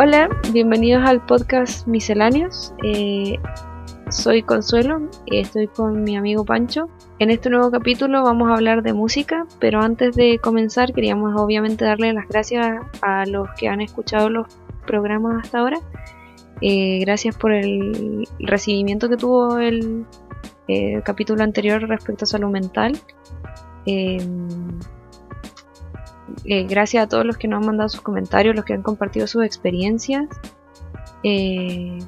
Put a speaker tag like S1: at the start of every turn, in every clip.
S1: Hola, bienvenidos al podcast Misceláneos. Eh, soy Consuelo y estoy con mi amigo Pancho. En este nuevo capítulo vamos a hablar de música, pero antes de comenzar queríamos obviamente darle las gracias a los que han escuchado los programas hasta ahora. Eh, gracias por el recibimiento que tuvo el, el capítulo anterior respecto a salud mental. Eh, gracias a todos los que nos han mandado sus comentarios, los que han compartido sus experiencias. Eh,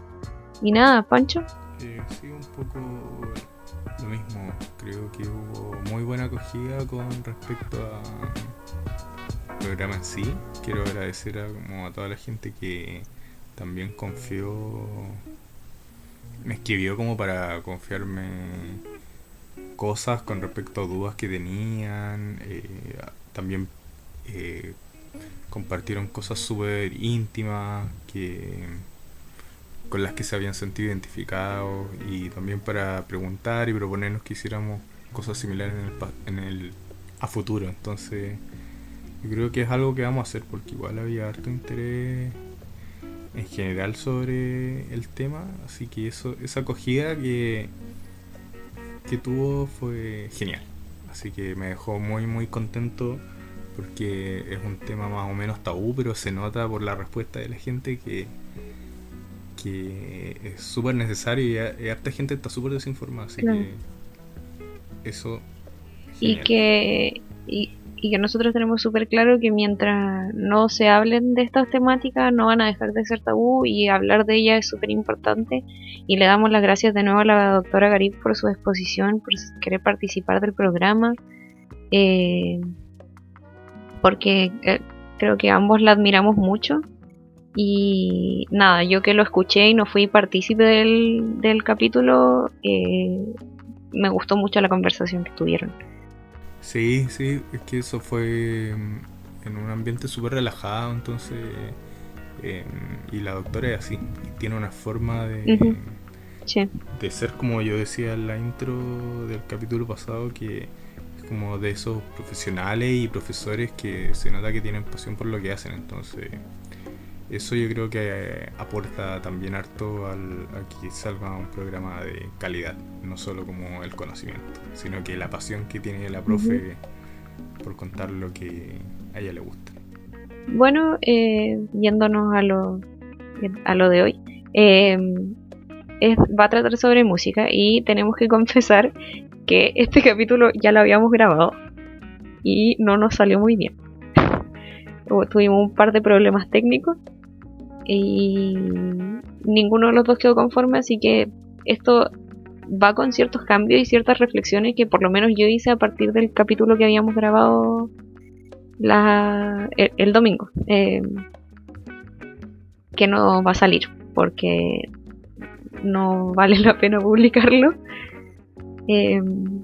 S1: y nada, Pancho.
S2: Sí, un poco lo mismo. Creo que hubo muy buena acogida con respecto al programa en sí. Quiero agradecer a toda la gente que también confió, me escribió como para confiarme cosas con respecto a dudas que tenían. Eh, también eh, compartieron cosas súper íntimas que con las que se habían sentido identificados y también para preguntar y proponernos que hiciéramos cosas similares en el, en el a futuro. Entonces yo creo que es algo que vamos a hacer porque igual había harto interés en general sobre el tema así que eso esa acogida que que tuvo fue genial. Así que me dejó muy muy contento porque es un tema más o menos tabú, pero se nota por la respuesta de la gente que, que es súper necesario y, harta gente está súper desinformada, así que eso...
S1: Y que, y, y, que nosotros tenemos súper claro que mientras no se hablen de estas temáticas no van a dejar de ser tabú y hablar de ellas es súper importante. Y le damos las gracias de nuevo a la doctora Garib por su exposición, por querer participar del programa. Eh, porque eh, creo que ambos la admiramos mucho. Y nada, yo que lo escuché y no fui partícipe del, del capítulo, eh, me gustó mucho la conversación que tuvieron.
S2: Sí, sí, es que eso fue mm, en un ambiente súper relajado, entonces... Eh, y la doctora es así, tiene una forma de, de ser como yo decía en la intro del capítulo pasado, que como de esos profesionales y profesores que se nota que tienen pasión por lo que hacen. Entonces, eso yo creo que aporta también harto al, a que salga un programa de calidad, no solo como el conocimiento, sino que la pasión que tiene la profe por contar lo que a ella le gusta.
S1: Bueno, eh, yéndonos a lo, a lo de hoy, eh, va a tratar sobre música y tenemos que confesar que este capítulo ya lo habíamos grabado y no nos salió muy bien. Tuvimos un par de problemas técnicos y ninguno de los dos quedó conforme, así que esto va con ciertos cambios y ciertas reflexiones que por lo menos yo hice a partir del capítulo que habíamos grabado el, domingo. Eh, que no va a salir porque no vale la pena publicarlo Em,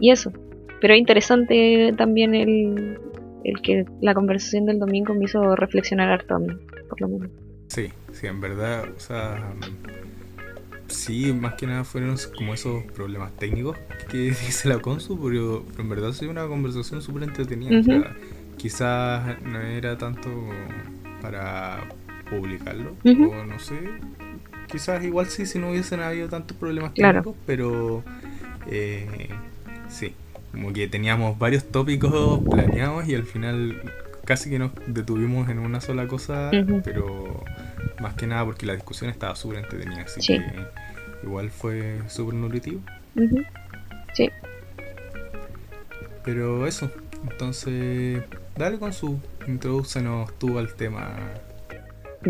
S1: y eso. Pero es interesante también el, el que la conversación del domingo me hizo reflexionar harto a mí, por lo menos.
S2: Sí, sí, en verdad, o sea, sí, más que nada fueron como esos problemas técnicos que dice la Consu, pero, en verdad ha una conversación súper entretenida. o sea, quizás no era tanto para publicarlo, o no sé, quizás igual sí si no hubiesen habido tantos problemas técnicos, pero eh, sí, como que teníamos varios tópicos planeados y al final casi que nos detuvimos en una sola cosa, pero más que nada porque la discusión estaba súper entretenida, así que igual fue súper nutritivo.
S1: Sí.
S2: Pero eso, entonces, dale con su introducenos tú al tema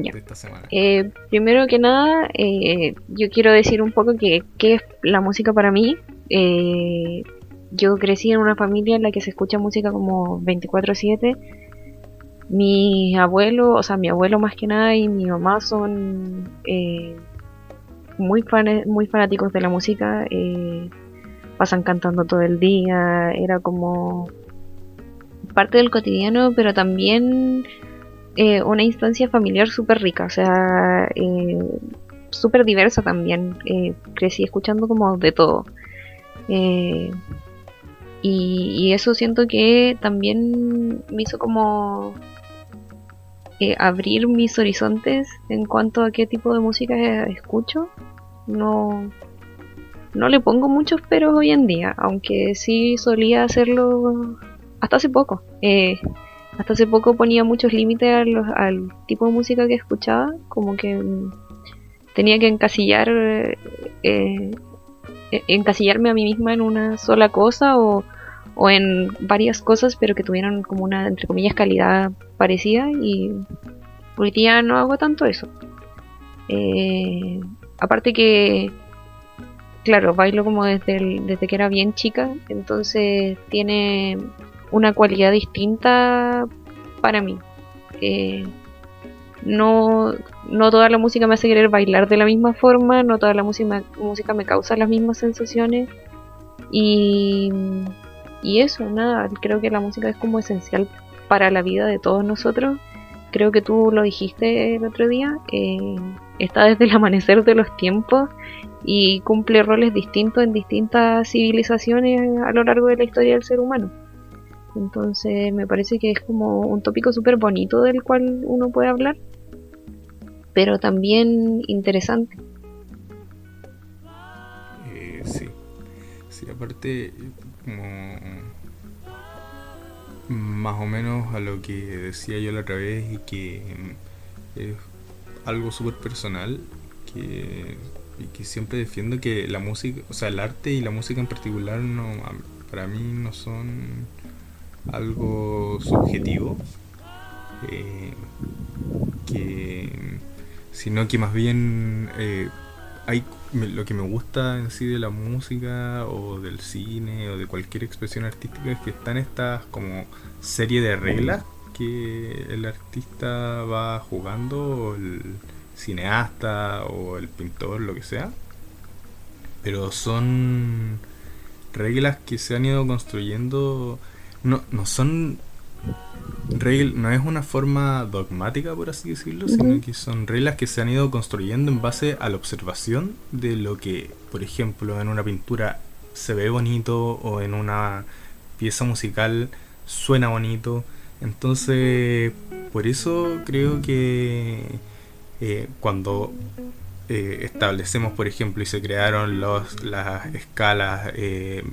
S2: de esta semana.
S1: Eh, primero que nada, eh, yo quiero decir un poco que qué es la música para mí. Eh, yo crecí en una familia en la que se escucha música como 24/7. Mi abuelo, o sea, mi abuelo más que nada y mi mamá son muy, fan muy fanáticos de la música. Pasan cantando todo el día. Era como parte del cotidiano, pero también una instancia familiar súper rica. O sea, súper diversa también. crecí escuchando como de todo. Eh, y, eso siento que también me hizo como eh, abrir mis horizontes en cuanto a qué tipo de música escucho. No, no le pongo muchos peros hoy en día, aunque sí solía hacerlo hasta hace poco. Eh, hasta hace poco ponía muchos límites al tipo de música que escuchaba, como que mm, tenía que encasillar eh, encasillarme a mí misma en una sola cosa o, en varias cosas, pero que tuvieran como una, entre comillas, calidad parecida y hoy día no hago tanto eso. Eh, aparte que, claro, bailo como desde que era bien chica, entonces tiene una cualidad distinta para mí. Eh, no, no toda la música me hace querer bailar de la misma forma, no toda la música, música me causa las mismas sensaciones y y eso, nada, creo que la música es como esencial para la vida de todos nosotros. Creo que tú lo dijiste el otro día, está desde el amanecer de los tiempos y cumple roles distintos en distintas civilizaciones a lo largo de la historia del ser humano. Entonces me parece que es como un tópico súper bonito del cual uno puede hablar, pero también interesante.
S2: Eh, sí, sí, aparte como más o menos a lo que decía yo la otra vez y que mm, es algo súper personal que, y que siempre defiendo que la música, o sea, el arte y la música en particular no para mí no son algo subjetivo eh, que sino que más bien eh, hay lo que me gusta en sí de la música o del cine o de cualquier expresión artística es que están estas como serie de reglas que el artista va jugando o el cineasta o el pintor lo que sea. Pero son reglas que se han ido construyendo no, no son no es una forma dogmática, por así decirlo, sino que son reglas que se han ido construyendo en base a la observación de lo que, por ejemplo, en una pintura se ve bonito o en una pieza musical suena bonito. Entonces, por eso creo que eh, cuando eh, establecemos, por ejemplo, y se crearon los, las escalas, eh,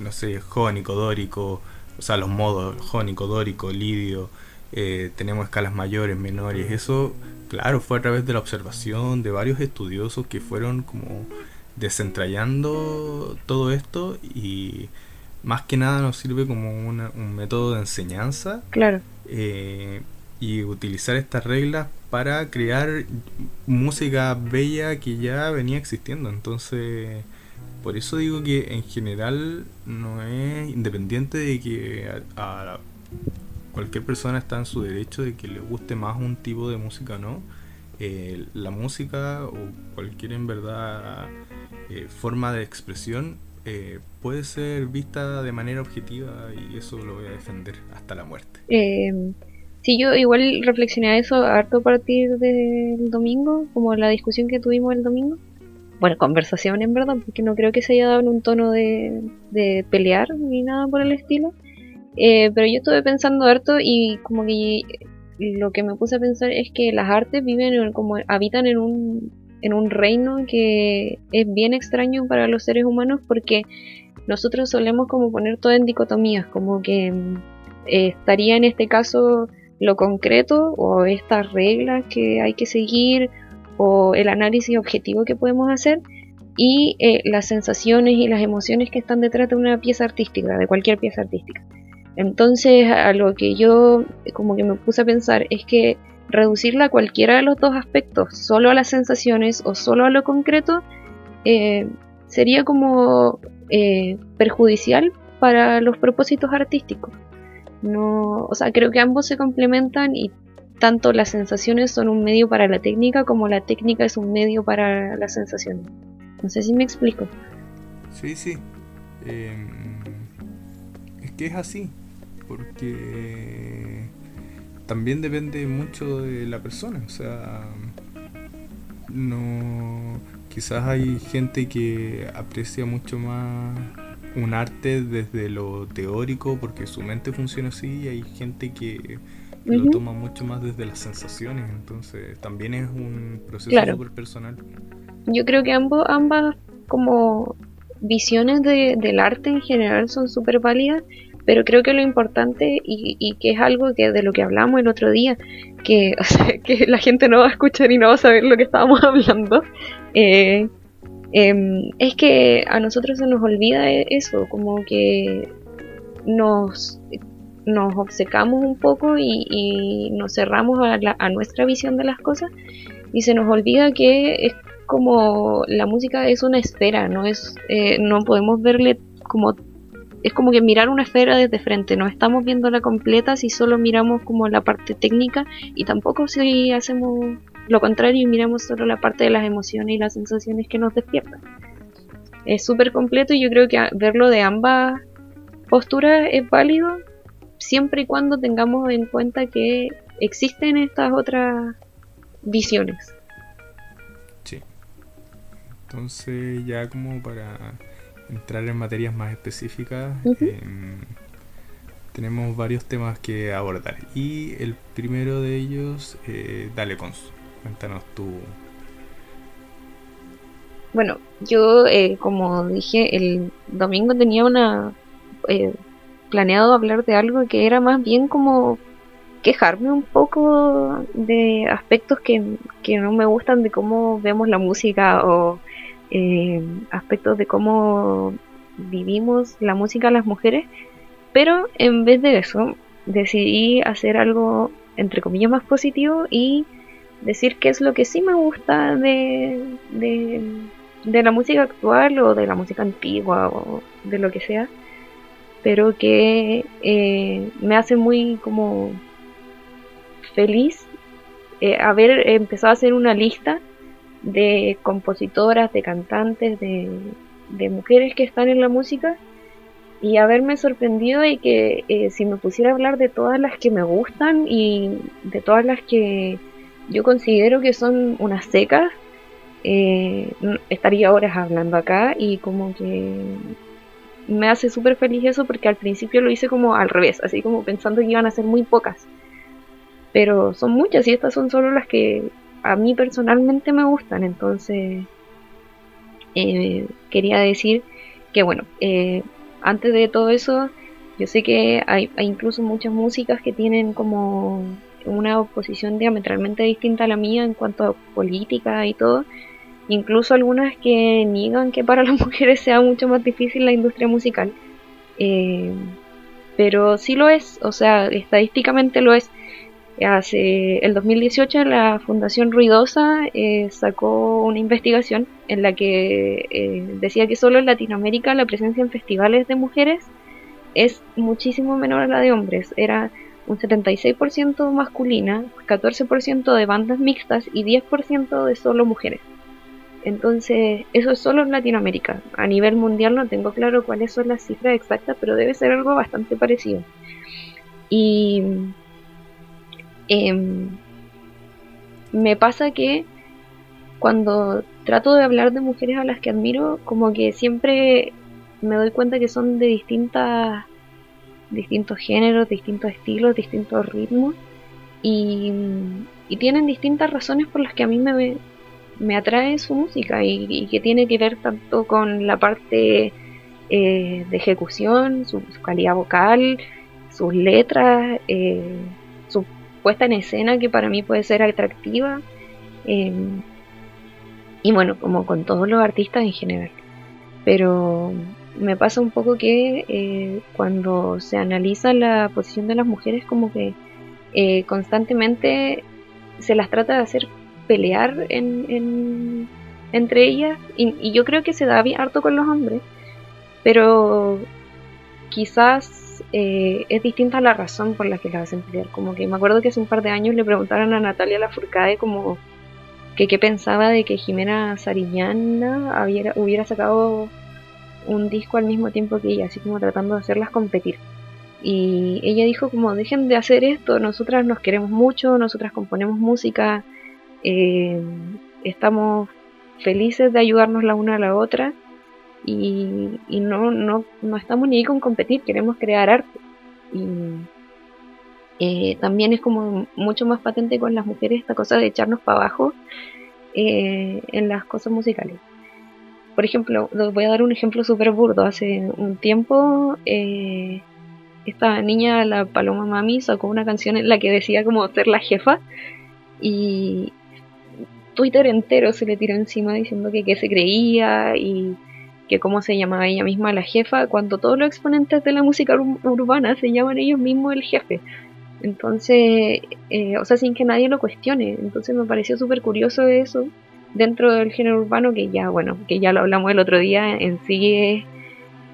S2: no sé, jónico, dórico, o sea, los modos jónico, dórico, lidio, eh, tenemos escalas mayores, menores, eso, claro, fue a través de la observación de varios estudiosos que fueron como desentrañando todo esto y más que nada nos sirve como un método de enseñanza.
S1: Claro.
S2: Eh, y utilizar estas reglas para crear música bella que ya venía existiendo. Entonces, por eso digo que en general no es independiente de que a, cualquier persona está en su derecho de que le guste más un tipo de música o no. Eh, la música o cualquier en verdad eh, forma de expresión eh, puede ser vista de manera objetiva y eso lo voy a defender hasta la muerte.
S1: sí, yo igual reflexioné a eso harto a partir del domingo, como la discusión que tuvimos el domingo bueno, conversación en verdad, porque no creo que se haya dado en un tono de, pelear ni nada por el estilo. Eh, pero yo estuve pensando harto y como que lo que me puse a pensar es que las artes viven como habitan en un, en un reino que es bien extraño para los seres humanos porque nosotros solemos como poner todo en dicotomías, como que eh, estaría en este caso lo concreto o estas reglas que hay que seguir o el análisis objetivo que podemos hacer y eh, las sensaciones y las emociones que están detrás de una pieza artística, de cualquier pieza artística. Entonces, a lo que yo como que me puse a pensar es que reducirla a cualquiera de los dos aspectos, solo a las sensaciones o solo a lo concreto, eh, sería como eh, perjudicial para los propósitos artísticos. No, o sea, creo que ambos se complementan y tanto las sensaciones son un medio para la técnica como la técnica es un medio para las sensaciones. No sé si me explico.
S2: Sí, sí. Em, es que es así, porque también depende mucho de la persona. O sea, no. Quizás hay gente que aprecia mucho más un arte desde lo teórico porque su mente funciona así y hay gente que lo toma mucho más desde las sensaciones, entonces también es un proceso súper personal.
S1: Yo creo que ambos, ambas como visiones de, del arte en general son súper válidas, pero creo que lo importante y, y, que es algo que de lo que hablamos el otro día, que, que la gente no va a escuchar y no va a saber lo que estábamos hablando, eh, em, es que a nosotros se nos olvida e, eso, como que nos, nos obcecamos un poco y, nos cerramos a, a, nuestra visión de las cosas y se nos olvida que es como la música es una esfera, no es, eh, no podemos verle como es como que mirar una esfera desde frente, no estamos viéndola completa si solo miramos como la parte técnica y tampoco si hacemos lo contrario y miramos solo la parte de las emociones y las sensaciones que nos despiertan. Es súper completo y yo creo que verlo de ambas posturas es válido siempre y cuando tengamos en cuenta que existen estas otras visiones.
S2: Sí. Entonces ya como para entrar en materias más específicas, em, tenemos varios temas que abordar. Y el primero de ellos, eh, dale, Cons, cuéntanos tú.
S1: Bueno, yo, eh, como dije, el domingo tenía una. Planeado hablar de algo que era más bien como quejarme un poco de aspectos que, que no me gustan de cómo vemos la música o eh, aspectos de cómo vivimos la música las mujeres, pero en vez de eso decidí hacer algo entre comillas más positivo y decir qué es lo que sí me gusta de, de, la música actual o de la música antigua o de lo que sea, pero que eh, me hace muy como feliz eh, haber empezado a hacer una lista de compositoras, de cantantes, de, mujeres que están en la música y haberme sorprendido de que eh, si me pusiera a hablar de todas las que me gustan y de todas las que yo considero que son unas secas, estaría horas hablando acá y como que me hace súper feliz eso porque al principio lo hice como al revés, así como pensando que iban a ser muy pocas. Pero son muchas y estas son solo las que a mí personalmente me gustan, entonces eh, quería decir que bueno, eh, antes de todo eso, yo sé que hay, incluso muchas músicas que tienen como una oposición diametralmente distinta a la mía en cuanto a política y todo, incluso algunas que niegan que para las mujeres sea mucho más difícil la industria musical. Eh, pero sí lo es, o sea, estadísticamente lo es. Hace el 2018 la Fundación Ruidosa eh, sacó una investigación en la que eh, decía que solo en Latinoamérica la presencia en festivales de mujeres es muchísimo menor a la de hombres. Era un 76% masculina, 14% de bandas mixtas y 10% de solo mujeres. Entonces, eso es solo en Latinoamérica. A nivel mundial no tengo claro cuáles son las cifras exactas, pero debe ser algo bastante parecido. Y Em, me pasa que cuando trato de hablar de mujeres a las que admiro, como que siempre me doy cuenta que son de distintas distintos géneros, distintos estilos, distintos ritmos y, tienen distintas razones por las que a mí me, me atrae su música y, que tiene que ver tanto con la parte eh, de ejecución, su, calidad vocal, sus letras, eh, su puesta en escena que para mí puede ser atractiva. Em, y bueno, como con todos los artistas en general. Pero me pasa un poco que eh, cuando se analiza la posición de las mujeres, como que constantemente se las trata de hacer pelear en, entre ellas. Y, yo creo que se da bien harto con los hombres. Pero quizás eh, es distinta la razón por la que la hacen pelear. Como que me acuerdo que hace un par de años le preguntaron a Natalia Lafourcade como que qué pensaba de que Jimena Sariñana hubiera sacado un disco al mismo tiempo que ella, así como tratando de hacerlas competir. Y ella dijo como dejen de hacer esto, nosotras nos queremos mucho, nosotras componemos música, eh, estamos felices de ayudarnos la una a la otra y, no, no, no estamos ni ahí con competir, queremos crear arte. Y, Eh, también es como mucho más patente con las mujeres esta cosa de echarnos para abajo eh, en las cosas musicales. Por ejemplo, voy a dar un ejemplo súper burdo. Hace un tiempo, esta niña, la Paloma Mami, sacó una canción en la que decía como ser la jefa y Twitter entero se le tiró encima diciendo que qué se creía y que cómo se llamaba ella misma la jefa, cuando todos los exponentes de la música urbana se llaman ellos mismos el jefe. Entonces, eh, o sea, sin que nadie lo cuestione. Entonces me pareció súper curioso eso dentro del género urbano, que ya, bueno, que ya lo hablamos el otro día, en sí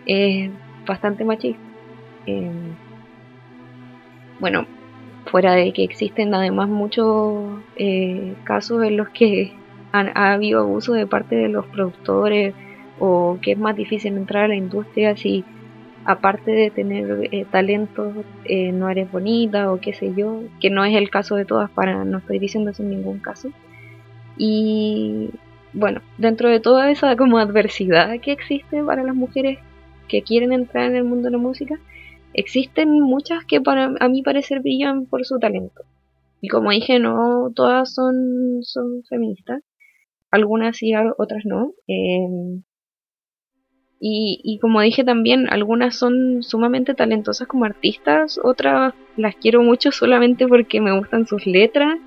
S1: es, bastante machista. Em, bueno, fuera de que existen además muchos eh, casos en los que ha habido abuso de parte de los productores o que es más difícil entrar a la industria si aparte de tener eh, talento eh, no eres bonita o qué sé yo, que no es el caso de todas para, no estoy diciendo eso en ningún caso. Y bueno, dentro de toda esa como adversidad que existe para las mujeres que quieren entrar en el mundo de la música, existen muchas que para a mí parecer brillan por su talento. Y como dije, no todas son, son feministas, algunas sí, otras no. Eh, y, y, como dije también, algunas son sumamente talentosas como artistas, otras las quiero mucho solamente porque me gustan sus letras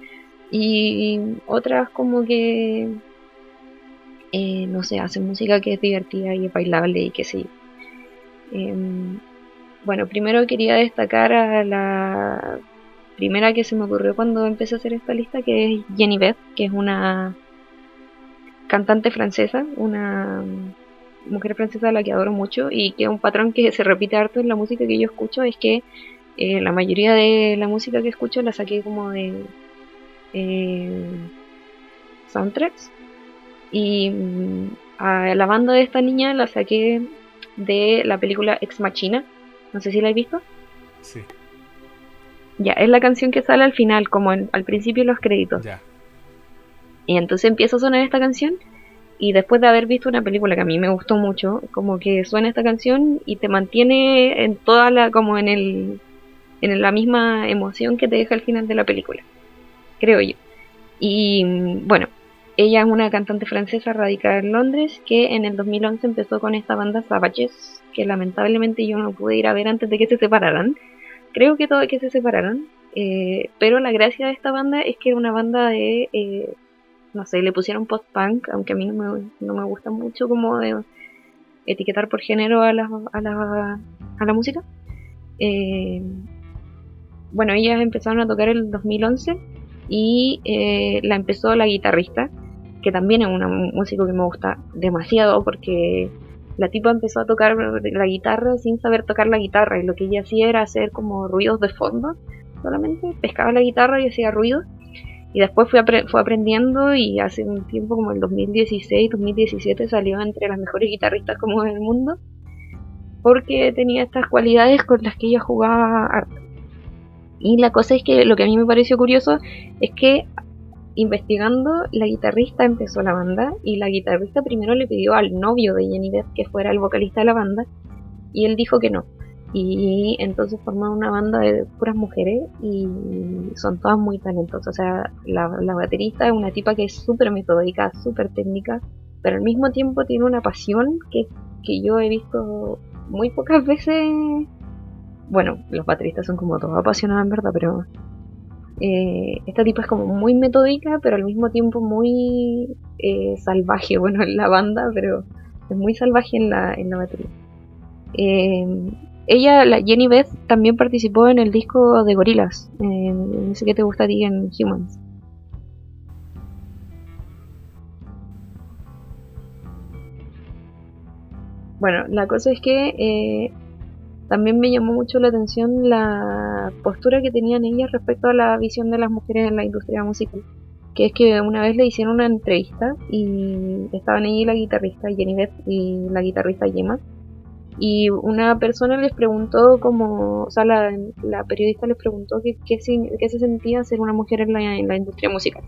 S1: y otras como que, eh, no sé, hacen música que es divertida y es bailable y que sí. Em, bueno, primero quería destacar a la primera que se me ocurrió cuando empecé a hacer esta lista, que es Jenny Beth, que es una cantante francesa, una mujer francesa a la que adoro mucho y que un patrón que se repite harto en la música que yo escucho es que eh, la mayoría de la música que escucho la saqué como de eh, soundtracks y mm, a la banda de esta niña la saqué de la película Ex Machina no sé si la he visto.
S2: Sí.
S1: Ya es la canción que sale al final como al principio de los créditos.
S2: Ya.
S1: Y entonces empieza a sonar esta canción y después de haber visto una película que a mí me gustó mucho, como que suena esta canción y te mantiene en toda la, como en el, en la misma emoción que te deja al final de la película, creo yo. Y bueno, ella es una cantante francesa radicada en Londres que en el 2011 empezó con esta banda Savages, que lamentablemente yo no pude ir a ver antes de que se separaran. Creo que todo que se separaran, eh, pero la gracia de esta banda es que era una banda de eh, no sé, le pusieron post-punk, aunque a mí no me, no me gusta mucho como de etiquetar por género a la, a la, a la música. Eh, bueno, ellas empezaron a tocar el 2011 y la empezó la guitarrista, que también es una música que me gusta demasiado porque la tipa empezó a tocar la guitarra sin saber tocar la guitarra y lo que ella hacía era hacer como ruidos de fondo solamente, pescaba la guitarra y hacía ruidos y después fue, fue aprendiendo y hace un tiempo, como el 2016, 2017, salió entre las mejores guitarristas como del mundo. Porque tenía estas cualidades con las que ella jugaba. Y la cosa es que lo que a mí me pareció curioso es que investigando, la guitarrista empezó la banda y la guitarrista primero le pidió al novio de Jenny Beth que fuera el vocalista de la banda y él dijo que no, y entonces formaron una banda de puras mujeres y son todas muy talentosas. O sea, la, baterista es una tipa que es súper metódica, súper técnica, pero al mismo tiempo tiene una pasión que, que yo he visto muy pocas veces. Bueno, los bateristas son como todos apasionados en verdad, pero eh, esta tipa es como muy metódica, pero al mismo tiempo muy eh, salvaje. Bueno, en la banda, pero es muy salvaje en la, en la batería. Eh, ella, la Jenny Beth, también participó en el disco de Gorilas, en que te gusta a ti en Humans. Bueno, la cosa es que también me llamó mucho la atención la postura que tenían ellas respecto a la visión de las mujeres en la industria musical. Que es que una vez le hicieron una entrevista y estaban allí la guitarrista Jenny Beth y la guitarrista Gemma y una persona les preguntó como, o sea, la, periodista les preguntó qué, se sentía ser una mujer en la, en la industria musical.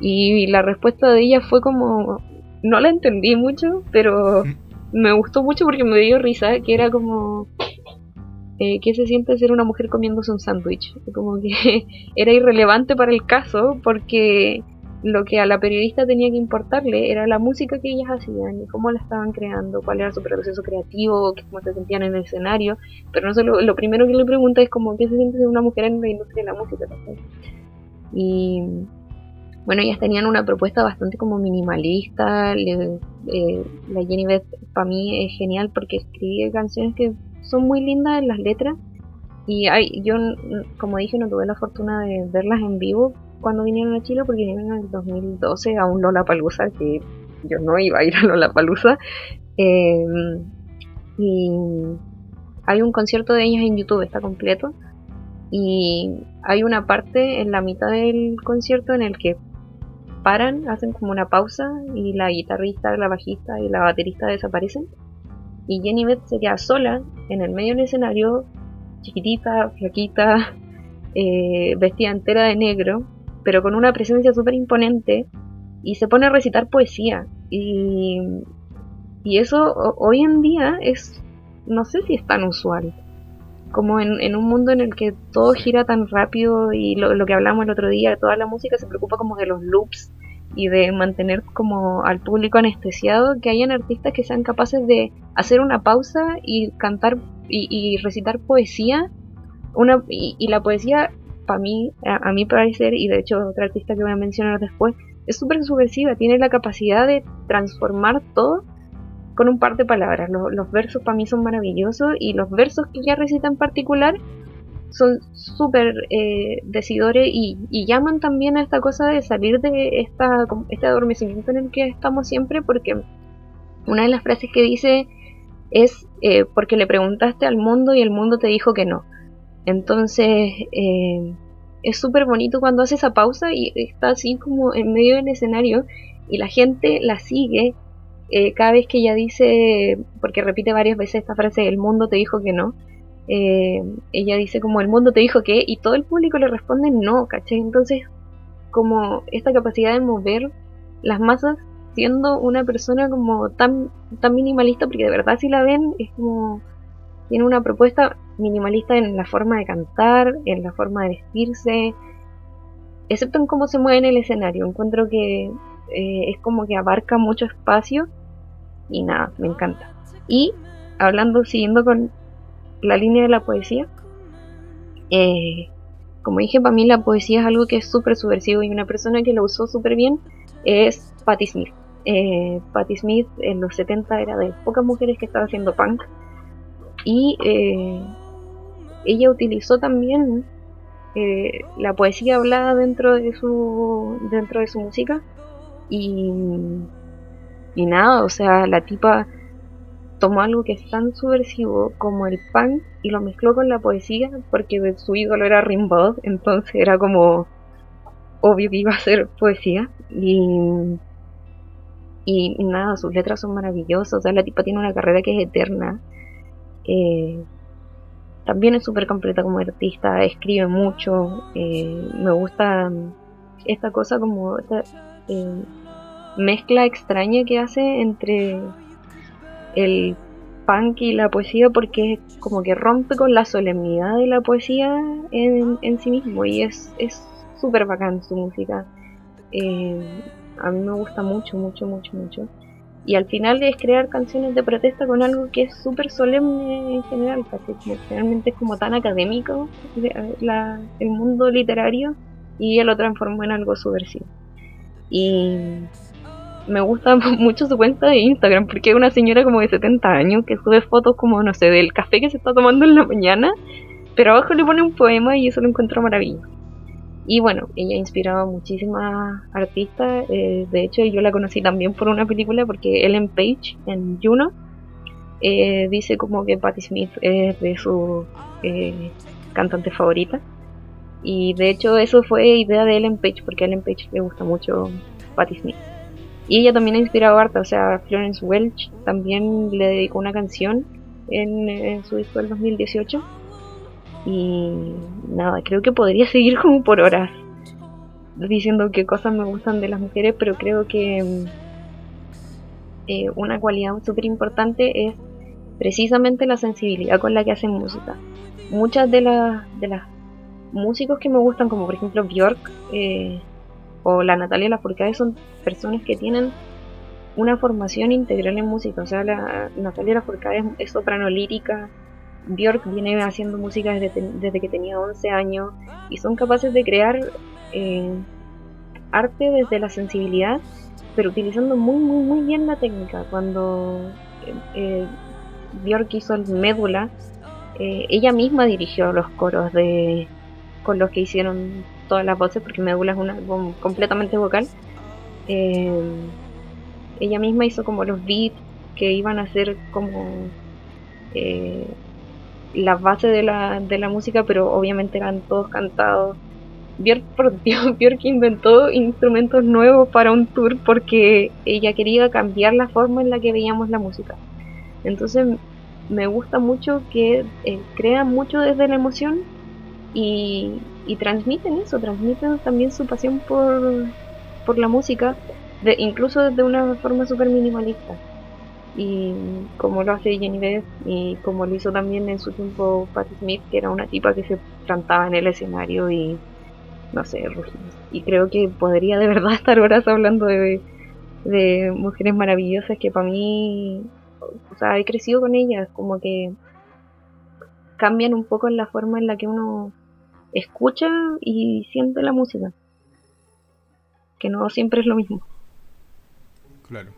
S1: Y la respuesta de ella fue como, no la entendí mucho, pero me gustó mucho porque me dio risa, que era como, eh, qué se siente ser una mujer comiéndose un sándwich. Como que era irrelevante para el caso porque lo que a la periodista tenía que importarle era la música que ellas hacían y cómo la estaban creando, cuál era su proceso creativo, cómo se sentían en el escenario. Pero no solo, lo primero que le pregunta es como qué se siente ser una mujer en la industria de la música. Y bueno, ellas tenían una propuesta bastante como minimalista. eh, la Jenny Beth para mí es genial porque escribe canciones que son muy lindas en las letras. Y hay, yo, como dije, no tuve la fortuna de verlas en vivo cuando vinieron a Chile porque vinieron en el 2012 a un Lollapalooza que yo no iba a ir a Lollapalooza. Eh, y hay un concierto de ellas en YouTube, está completo. Y hay una parte en la mitad del concierto en el que paran, hacen como una pausa y la guitarrista, la bajista y la baterista desaparecen. Y Jenny Beth se queda sola en el medio del escenario, chiquitita, flaquita, eh, vestida entera de negro, pero con una presencia súper imponente y se pone a recitar poesía. Y, y eso hoy en día es, no sé si es tan usual como en, un mundo en el que todo gira tan rápido y lo, que hablamos el otro día, toda la música se preocupa como de los loops y de mantener como al público anestesiado, que hayan artistas que sean capaces de hacer una pausa y cantar y, recitar poesía. Una, y, la poesía, para mí, a, a, mi parecer, y de hecho otra artista que voy a mencionar después, es súper subversiva, tiene la capacidad de transformar todo con un par de palabras. Los, versos para mí son maravillosos y los versos que ella recita en particular son súper eh, decidores y, llaman también a esta cosa de salir de esta, este adormecimiento en el que estamos siempre porque una de las frases que dice es eh, porque le preguntaste al mundo y el mundo te dijo que no. Entonces eh, es súper bonito cuando hace esa pausa y está así como en medio del escenario y la gente la sigue eh, cada vez que ella dice, porque repite varias veces esta frase, el mundo te dijo que no, eh, ella dice como el mundo te dijo que, y todo el público le responde no, ¿cachai? Entonces, como esta capacidad de mover las masas siendo una persona como tan, tan minimalista, porque de verdad si la ven es como tiene una propuesta minimalista en la forma de cantar, en la forma de vestirse, excepto en cómo se mueve en el escenario. Encuentro que eh, es como que abarca mucho espacio y nada, me encanta. Y hablando, siguiendo con la línea de la poesía, eh, como dije, para mí la poesía es algo que es súper subversivo y una persona que lo usó súper bien es Patti Smith. Eh, Patti Smith en los 70 era de pocas mujeres que estaba haciendo punk y ella utilizó también la poesía hablada dentro de su dentro de su música y, y nada, o sea, la tipa tomó algo que es tan subversivo como el punk y lo mezcló con la poesía porque su ídolo era Rimbaud, entonces era como obvio que iba a ser poesía y, y, nada, sus letras son maravillosas, o sea, la tipa tiene una carrera que es eterna. Eh, también es súper completa como artista, escribe mucho, eh, me gusta esta cosa como eh, mezcla extraña que hace entre el punk y la poesía porque como que rompe con la solemnidad de la poesía en, sí mismo y es súper bacán su música. Eh, a mí me gusta mucho, mucho, mucho, mucho. Y al final es crear canciones de protesta con algo que es súper solemne en general, porque generalmente es como tan académico el mundo literario y él lo transformó en algo subversivo. Y me gusta mucho su cuenta de Instagram porque es una señora como de 70 años que sube fotos como, no sé, del café que se está tomando en la mañana, pero abajo le pone un poema y eso lo encuentro maravilloso. Y bueno, ella ha inspirado a muchísimas artistas, eh, de hecho yo la conocí también por una película porque Ellen Page en Juno eh, dice como que Patti Smith es de su eh, cantante favorita. Y de hecho eso fue idea de Ellen Page, porque a Ellen Page le gusta mucho Patti Smith. Y ella también ha inspirado a harta, o sea, Florence Welch también le dedicó una canción en, su disco del 2018. Y nada, creo que podría seguir como por horas diciendo qué cosas me gustan de las mujeres, pero creo que eh, una cualidad súper importante es precisamente la sensibilidad con la que hacen música. Muchas de las de las músicos que me gustan, como por ejemplo Björk eh, o la Natalia Lafourcade, son personas que tienen una formación integral en música. O sea, la Natalia Lafourcade es, es soprano lírica, Björk viene haciendo música desde, desde, que tenía 11 años y son capaces de crear eh, arte desde la sensibilidad, pero utilizando muy, muy, muy bien la técnica. Cuando eh, eh Björk hizo el Médula, eh, ella misma dirigió los coros de con los que hicieron todas las voces, porque Médula es un álbum completamente vocal. Eh, ella misma hizo como los beats que iban a ser como eh, la base de la, de la música, pero obviamente eran todos cantados. Björk, Björk inventó instrumentos nuevos para un tour porque ella quería cambiar la forma en la que veíamos la música. Entonces me gusta mucho que eh, crean mucho desde la emoción y, y, transmiten eso, transmiten también su pasión por, por la música, de, incluso de una forma súper minimalista. Y como lo hace Jenny y como lo hizo también en su tiempo Patti Smith, que era una tipa que se plantaba en el escenario y no sé, y creo que podría de verdad estar horas hablando de, de mujeres maravillosas que para mí, o sea, he crecido con ellas, como que cambian un poco en la forma en la que uno escucha y siente la música, que no siempre es lo mismo.
S2: Claro.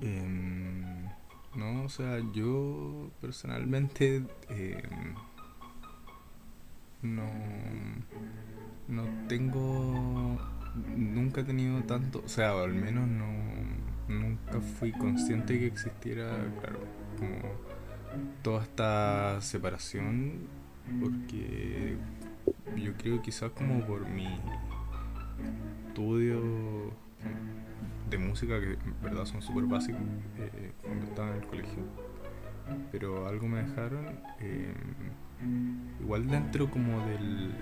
S2: Em, no, o sea, yo personalmente em, no, no tengo, nunca he tenido tanto, o sea, al menos no, nunca fui consciente que existiera, claro, como toda esta separación, porque yo creo quizás como por mi estudio de música que en verdad son súper básicos eh, cuando estaba en el colegio. Pero algo me dejaron. Eh, igual dentro como del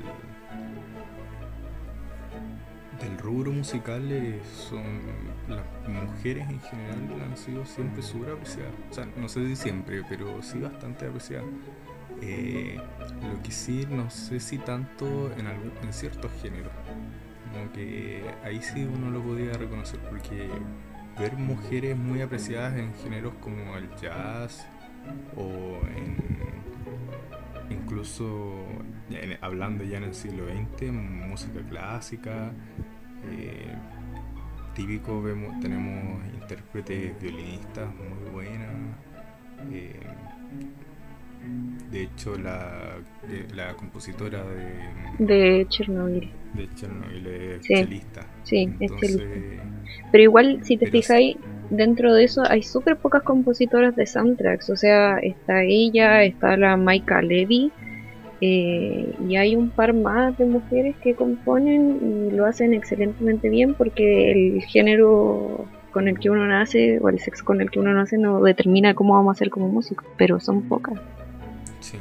S2: del rubro musical eh, son las mujeres en general han sido siempre súper apreciadas. O sea, no sé si siempre, pero sí bastante apreciadas. lo que sí, no sé si tanto en, algún, en ciertos géneros como que ahí sí uno lo podía reconocer porque ver mujeres muy apreciadas en géneros como el jazz o en incluso hablando ya en el siglo XX música clásica eh, típico vemos tenemos intérpretes violinistas muy buenas eh, de hecho la, la compositora de
S1: de Chernobyl
S2: de Chernobyl es
S1: sí,
S2: chelista.
S1: Sí, es chelista. Pero igual, si te fijáis, dentro de eso hay súper pocas compositoras de soundtracks. O sea, está ella, está la Maika Levy, eh, y hay un par más de mujeres que componen y lo hacen excelentemente bien porque el género con el que uno nace o el sexo con el que uno nace no determina cómo vamos a ser como músicos, pero son pocas.
S2: Sí.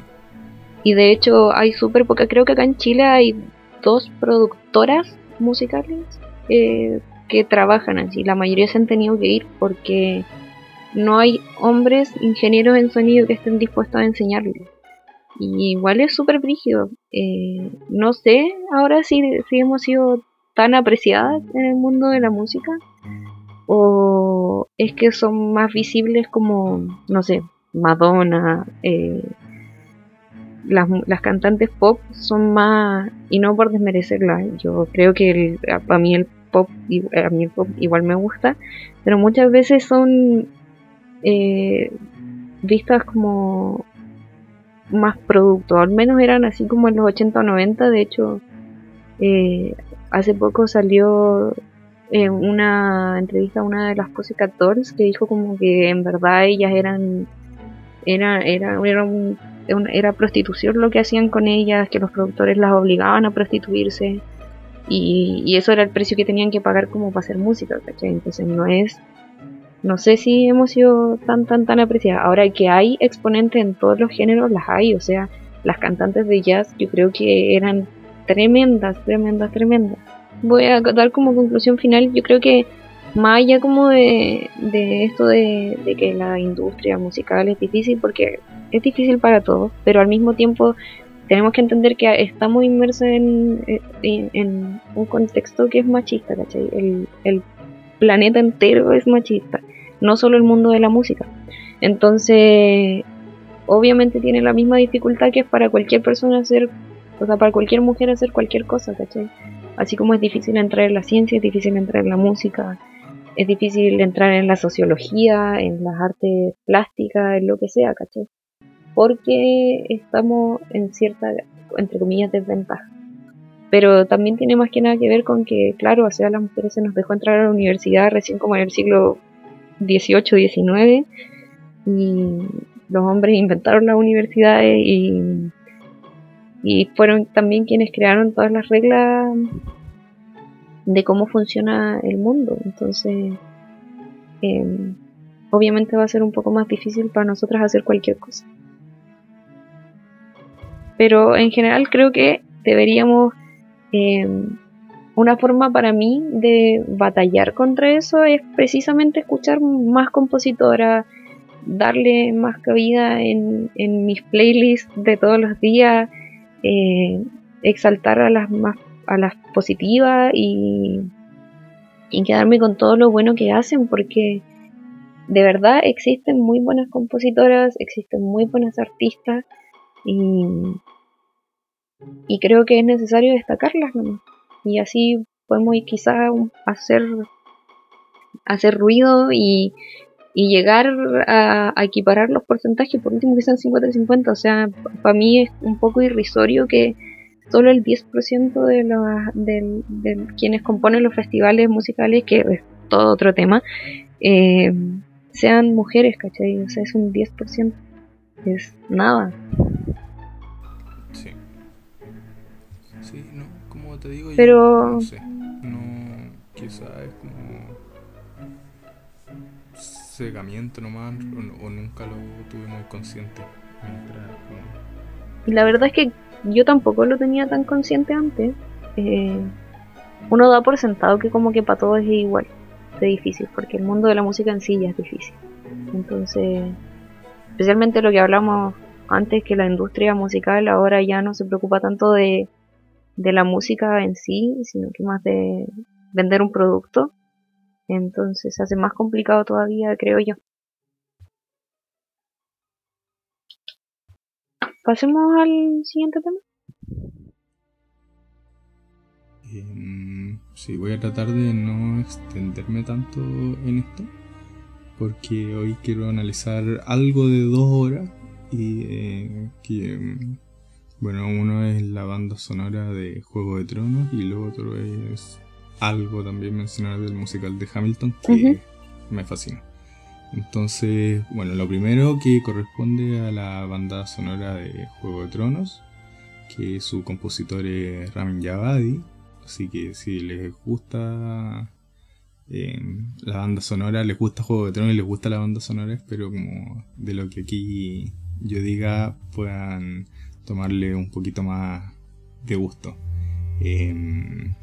S1: Y de hecho hay súper pocas, creo que acá en Chile hay dos productoras musicales eh, que trabajan así. La mayoría se han tenido que ir porque no hay hombres ingenieros en sonido que estén dispuestos a enseñarles. Y igual es súper brígido. Eh, no sé ahora si, hemos sido tan apreciadas en el mundo de la música o es que son más visibles como, no sé, Madonna, eh, las, las cantantes pop son más, y no por desmerecerlas, yo creo que a, mí el pop, a mí el pop igual me gusta, pero muchas veces son eh, vistas como más producto, al menos eran así como en los 80 o 90, de hecho eh, hace poco salió eh, una entrevista a una de las Pussycat Dolls que dijo como que en verdad ellas eran era, era, era un era prostitución lo que hacían con ellas, que los productores las obligaban a prostituirse y, eso era el precio que tenían que pagar como para hacer música, Entonces no es, no sé si hemos sido tan, tan, tan apreciadas. Ahora que hay exponentes en todos los géneros, las hay, o sea, las cantantes de jazz yo creo que eran tremendas, tremendas, tremendas. Voy a dar como conclusión final, yo creo que más allá como de, de esto de, de, que la industria musical es difícil, porque es difícil para todos, pero al mismo tiempo tenemos que entender que estamos inmersos en, un contexto que es machista, ¿cachai? El, el planeta entero es machista, no solo el mundo de la música. Entonces, obviamente tiene la misma dificultad que es para cualquier persona hacer, o sea, para cualquier mujer hacer cualquier cosa, ¿cachai? Así como es difícil entrar en la ciencia, es difícil entrar en la música, es difícil entrar en la sociología, en las artes plásticas, en lo que sea, ¿cachai? Porque estamos en cierta, entre comillas, desventaja. Pero también tiene más que nada que ver con que, claro, o sea, las mujeres se nos dejó entrar a la universidad recién como en el siglo XVIII, XIX, y los hombres inventaron las universidades y, y fueron también quienes crearon todas las reglas de cómo funciona el mundo. Entonces, em, obviamente va a ser un poco más difícil para nosotras hacer cualquier cosa. Pero en general creo que deberíamos... Em, una forma para mí de batallar contra eso es precisamente escuchar más compositoras, darle más cabida en, en mis playlists de todos los días, eh, exaltar a las más a las positivas y, y quedarme con todo lo bueno que hacen porque de verdad existen muy buenas compositoras, existen muy buenas artistas y, y creo que es necesario destacarlas y así podemos quizás hacer hacer ruido y, y llegar a, equiparar los porcentajes, por último que sean 50-50, o sea, para mí es un poco irrisorio que solo el 10% de, los, de, quienes componen los festivales musicales, que es todo otro tema, eh, sean mujeres, ¿cachai? O sea, es un 10%, es nada.
S2: Sí. Sí, no, como te digo,
S1: Pero...
S2: no sé, no, quizá es como cegamiento nomás o, nunca lo tuve muy consciente.
S1: Y la verdad es que yo tampoco lo tenía tan consciente antes. Eh, uno da por sentado que como que para todos es igual de difícil, porque el mundo de la música en sí ya es difícil. Entonces, especialmente lo que hablamos antes, que la industria musical ahora ya no se preocupa tanto de, de la música en sí, sino que más de vender un producto. Entonces se hace más complicado todavía, creo yo. Pasemos al siguiente tema.
S2: Eh, sí, voy a tratar de no extenderme tanto en esto, porque hoy quiero analizar algo de dos horas y eh, que, em, bueno, uno es la banda sonora de Juego de Tronos y lo otro es algo también mencionar del musical de Hamilton que me fascina. Entonces, bueno, lo primero que corresponde a la banda sonora de Juego de Tronos, que su compositor es Ramin Javadi, así que si les gusta eh, la banda sonora, les gusta Juego de Tronos y les gusta la banda sonora, espero como de lo que aquí yo diga puedan tomarle un poquito más de gusto. Eh,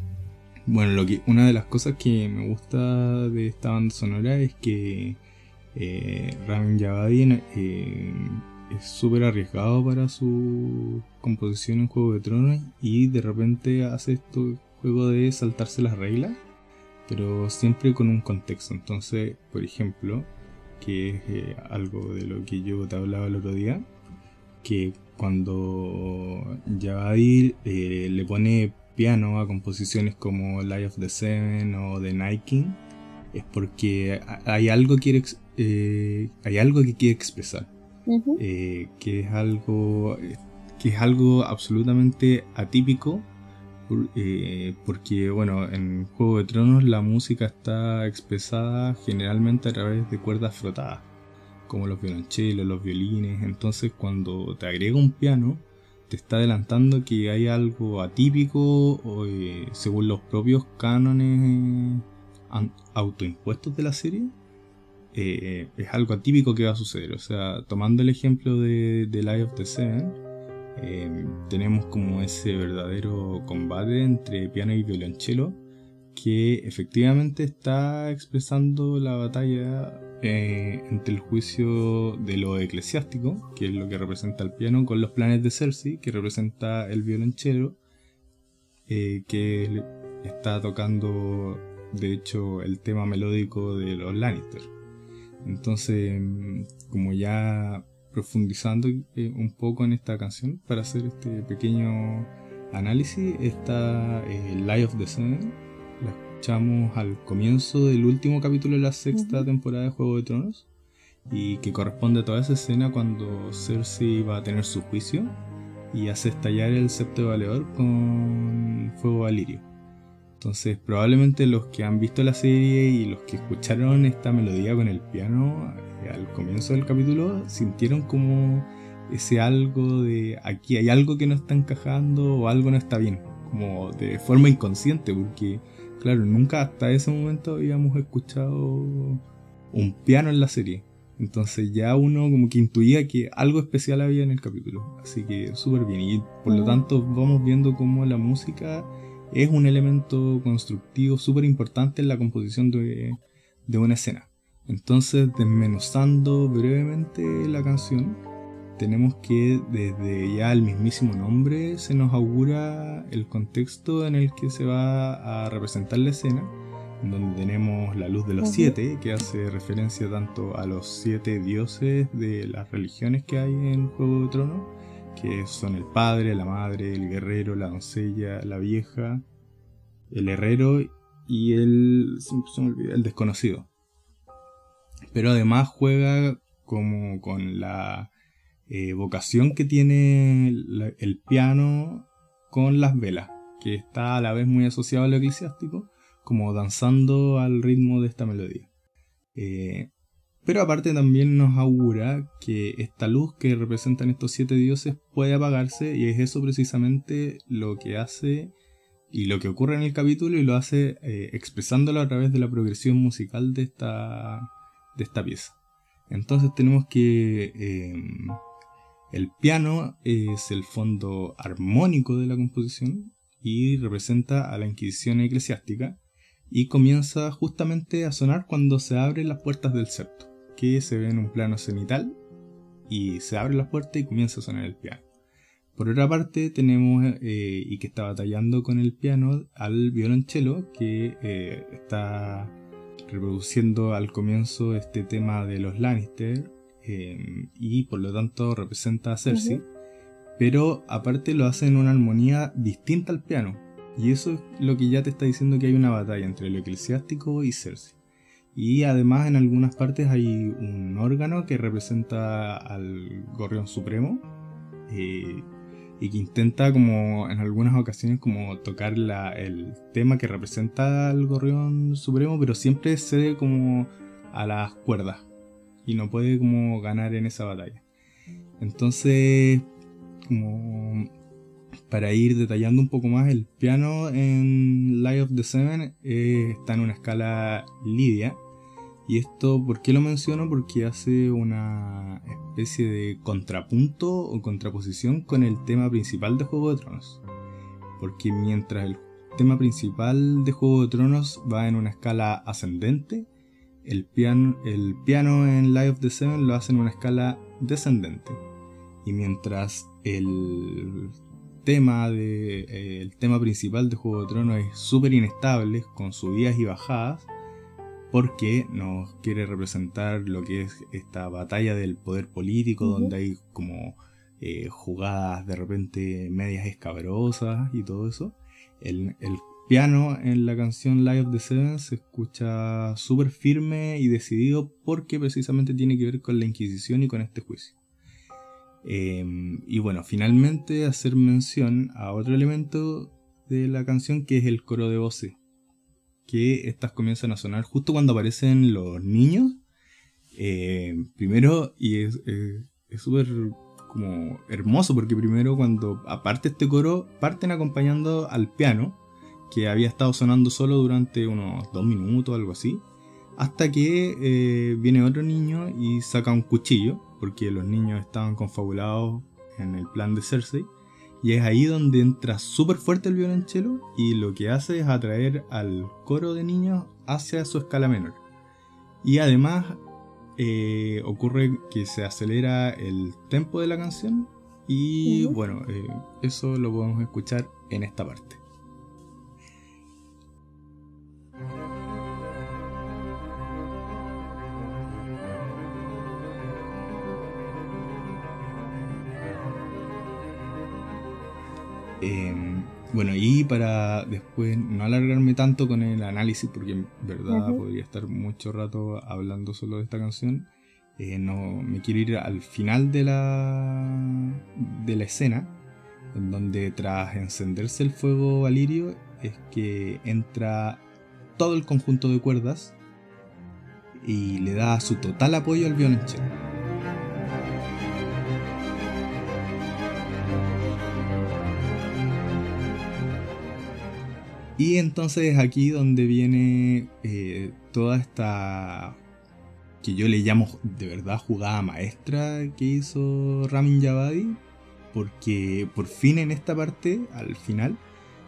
S2: bueno, lo que, una de las cosas que me gusta de esta banda sonora es que eh, Ramin Javadi eh, es súper arriesgado para su composición en Juego de Tronos y de repente hace esto juego de saltarse las reglas, pero siempre con un contexto. Entonces, por ejemplo, que es eh, algo de lo que yo te hablaba el otro día, que cuando Javadi eh, le pone piano a composiciones como Life of the Seven o The Nike es porque hay algo que quiere, eh, hay algo que quiere expresar eh, que es algo que es algo absolutamente atípico eh, porque bueno en Juego de Tronos la música está expresada generalmente a través de cuerdas frotadas como los violonchelos, los violines entonces cuando te agrega un piano te está adelantando que hay algo atípico eh, según los propios cánones eh, autoimpuestos de la serie. Eh, es algo atípico que va a suceder. O sea, tomando el ejemplo de, The Life of the Seven, tenemos como ese verdadero combate entre piano y violonchelo que efectivamente está expresando la batalla eh, entre el juicio de lo eclesiástico, que es lo que representa el piano, con los planes de Cersei, que representa el violonchelo, eh, que está tocando de hecho el tema melódico de los Lannister. Entonces, como ya profundizando eh, un poco en esta canción para hacer este pequeño análisis, está Life of the Sun, la escuchamos al comienzo del último capítulo de la sexta temporada de Juego de Tronos y que corresponde a toda esa escena cuando Cersei va a tener su juicio y hace estallar el septo de Valeor con fuego valirio. Entonces, probablemente los que han visto la serie y los que escucharon esta melodía con el piano eh, al comienzo del capítulo sintieron como ese algo de aquí hay algo que no está encajando o algo no está bien, como de forma inconsciente, porque claro, nunca hasta ese momento habíamos escuchado un piano en la serie. Entonces ya uno como que intuía que algo especial había en el capítulo. Así que súper bien. Y por lo tanto vamos viendo cómo la música es un elemento constructivo súper importante en la composición de, de una escena. Entonces desmenuzando brevemente la canción, tenemos que desde ya el mismísimo nombre se nos augura el contexto en el que se va a representar la escena donde tenemos la luz de los siete, que hace referencia tanto a los siete dioses de las religiones que hay en Juego de Tronos, que son el padre, la madre, el guerrero, la doncella, la vieja, el herrero y el, el desconocido. Pero además juega como con la eh, vocación que tiene el piano con las velas, que está a la vez muy asociado a lo eclesiástico, como danzando al ritmo de esta melodía. Eh, pero aparte también nos augura que esta luz que representan estos siete dioses puede apagarse y es eso precisamente lo que hace y lo que ocurre en el capítulo y lo hace eh, expresándolo a través de la progresión musical de esta, de esta pieza. Entonces tenemos que em, el piano es el fondo armónico de la composición y representa a la Inquisición eclesiástica y comienza justamente a sonar cuando se abren las puertas del septo, que se ve en un plano cenital y se abre la puerta y comienza a sonar el piano. Por otra parte tenemos, eh, y que está batallando con el piano, al violonchelo que eh, está reproduciendo al comienzo este tema de los Lannister eh, y por lo tanto representa a Cersei, pero aparte lo hace en una armonía distinta al piano, y eso es lo que ya te está diciendo que hay una batalla entre lo eclesiástico y Cersei. Y además en algunas partes hay un órgano que representa al Gorrión Supremo eh, y que intenta como en algunas ocasiones como tocar el tema que representa al Gorrión Supremo, pero siempre cede como a las cuerdas y no puede como ganar en esa batalla. Entonces, como para ir detallando un poco más, el piano en Light of the Seven eh, está en una escala lidia. Y esto, ¿por qué lo menciono? Porque hace una especie de contrapunto o contraposición con el tema principal de Juego de Tronos. Porque mientras el tema principal de Juego de Tronos va en una escala ascendente, el piano, el piano en Light of the Seven lo hace en una escala descendente. Y mientras el tema de eh, el tema principal de Juego de Tronos es súper inestable con subidas y bajadas porque nos quiere representar lo que es esta batalla del poder político donde hay como eh, jugadas de repente medias escabrosas y todo eso. El, el piano en la canción Live of the Seven se escucha súper firme y decidido porque precisamente tiene que ver con la Inquisición y con este juicio. Em, y bueno, finalmente hacer mención a otro elemento de la canción que es el coro de voces. Que estas comienzan a sonar justo cuando aparecen los niños. Em, primero, y es súper como hermoso porque primero cuando aparte este coro parten acompañando al piano que había estado sonando solo durante unos dos minutos algo así hasta que eh, viene otro niño y saca un cuchillo porque los niños estaban confabulados en el plan de Cersei, Y es ahí donde entra súper fuerte el violonchelo y lo que hace es atraer al coro de niños hacia su escala menor. Y además eh, ocurre que se acelera el tempo de la canción y bueno, eh, eso lo podemos escuchar en esta parte. Em, bueno, y para después no alargarme tanto con el análisis, porque en verdad podría estar mucho rato hablando solo de esta canción, eh, no me quiero ir al final de la, de la escena, en donde tras encenderse el fuego valirio es que entra todo el conjunto de cuerdas y le da su total apoyo al violonchelo. Y entonces aquí donde viene eh, toda esta que yo le llamo de verdad jugada maestra que hizo Ramin Javadi, porque por fin en esta parte, al final,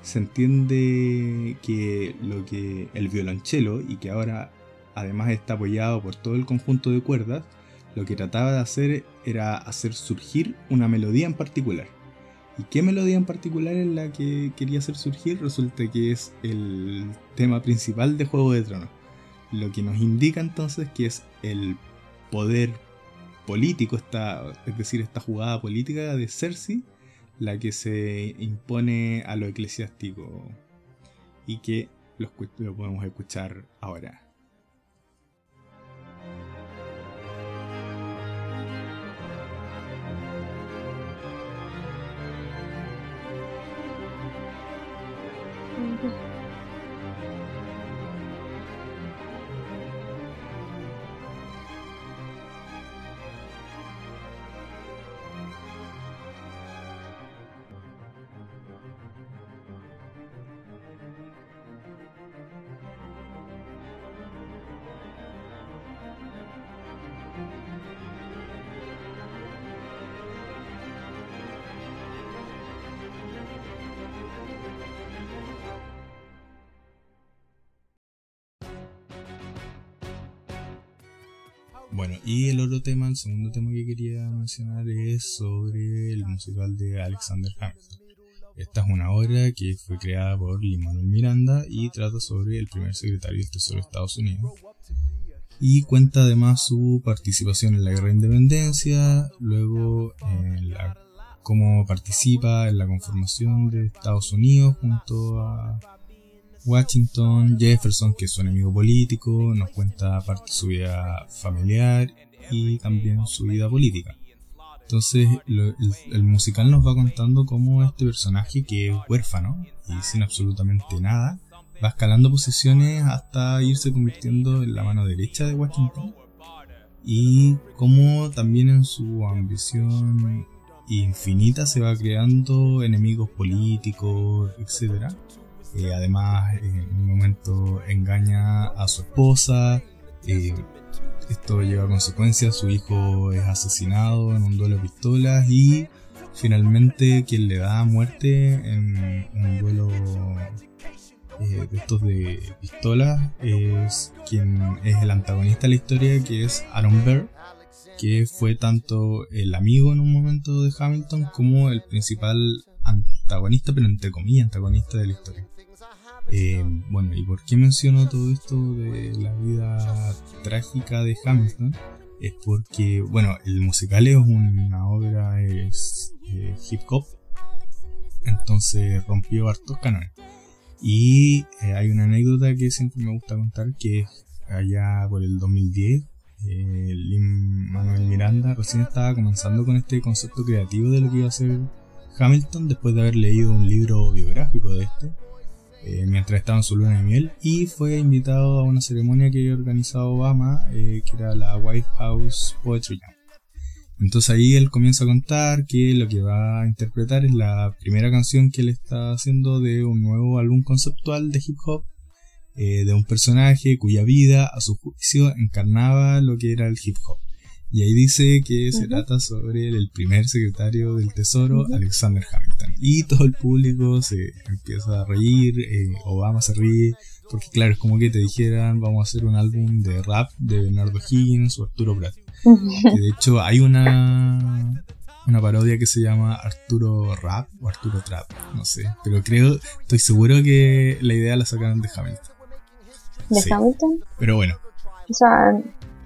S2: se entiende que lo que el violonchelo y que ahora además está apoyado por todo el conjunto de cuerdas, lo que trataba de hacer era hacer surgir una melodía en particular. ¿Y qué melodía en particular es la que quería hacer surgir? Resulta que es el tema principal de Juego de Tronos. Lo que nos indica entonces que es el poder político, esta, es decir, esta jugada política de Cersei, la que se impone a lo eclesiástico y que lo podemos escuchar ahora. El segundo tema que quería mencionar es sobre el musical de Alexander Hamilton. Esta es una obra que fue creada por Lin-Manuel Miranda y trata sobre el primer secretario del Tesoro de Estados Unidos. Y cuenta además su participación en la Guerra de Independencia, luego cómo participa en la conformación de Estados Unidos junto a Washington, Jefferson, que es su enemigo político, nos cuenta parte de su vida familiar y también su vida política. Entonces el, musical nos va contando cómo este personaje que es huérfano y sin absolutamente nada va escalando posiciones hasta irse convirtiendo en la mano derecha de Washington y cómo también en su ambición infinita se va creando enemigos políticos, etcétera eh, además, en un momento engaña a su esposa. Eh, esto lleva consecuencias. Su hijo es asesinado en un duelo de pistolas. Y finalmente, quien le da muerte en un duelo eh, de estos de pistolas es quien es el antagonista de la historia, que es Aaron Burr, que fue tanto el amigo en un momento de Hamilton como el principal antagonista, pero entre comillas antagonista de la historia. Eh, bueno, ¿y por qué menciono todo esto de la vida trágica de Hamilton? Es porque, bueno, el musical es una obra es, eh, hip hop, entonces rompió hartos cánones. Y eh, hay una anécdota que siempre me gusta contar que allá por el 2010, Lin Manuel Miranda recién estaba comenzando con este concepto creativo de lo que iba a ser Hamilton después de haber leído un libro biográfico de este eh, mientras estaba en su luna de miel y fue invitado a una ceremonia que había organizado Obama, eh, que era la White House Poetry Jam. Entonces ahí él comienza a contar que lo que va a interpretar es la primera canción que él está haciendo de un nuevo álbum conceptual de hip hop, eh, de un personaje cuya vida, a su juicio, encarnaba lo que era el hip hop. Y ahí dice que se trata sobre el primer secretario del Tesoro, Alexander Hamilton. Y todo el público se empieza a reír, eh, Obama se ríe, porque claro, es como que te dijeran, vamos a hacer un álbum de rap de Bernardo Higgins o Arturo Prat. Que de hecho hay una una parodia que se llama Arturo Rap o Arturo Trap, no sé. Pero creo, estoy seguro que la idea la sacaron de Hamilton.
S1: ¿De Hamilton?
S2: Pero bueno.
S1: O sea,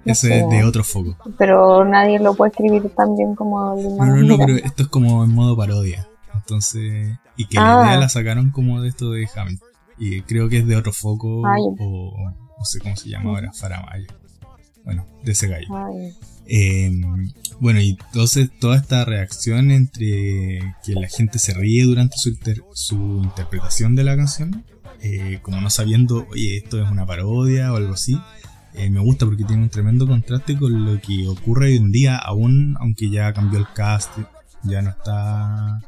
S2: ese es de otro foco.
S1: Pero nadie lo puede escribir tan bien como
S2: el No, no, no, pero esto es como en modo parodia. Entonces, y que la idea ah. la sacaron como de esto de Hamilton. Y creo que es de otro foco ah, o no sé cómo se llama ahora, Faramayo. Bueno, de ese gallo. Em, bueno, y entonces toda esta reacción entre que la gente se ríe durante su, su interpretación de la canción, eh, como no sabiendo, oye, esto es una parodia o algo así, eh, me gusta porque tiene un tremendo contraste con lo que ocurre hoy en día, aún aunque ya cambió el cast, ya no está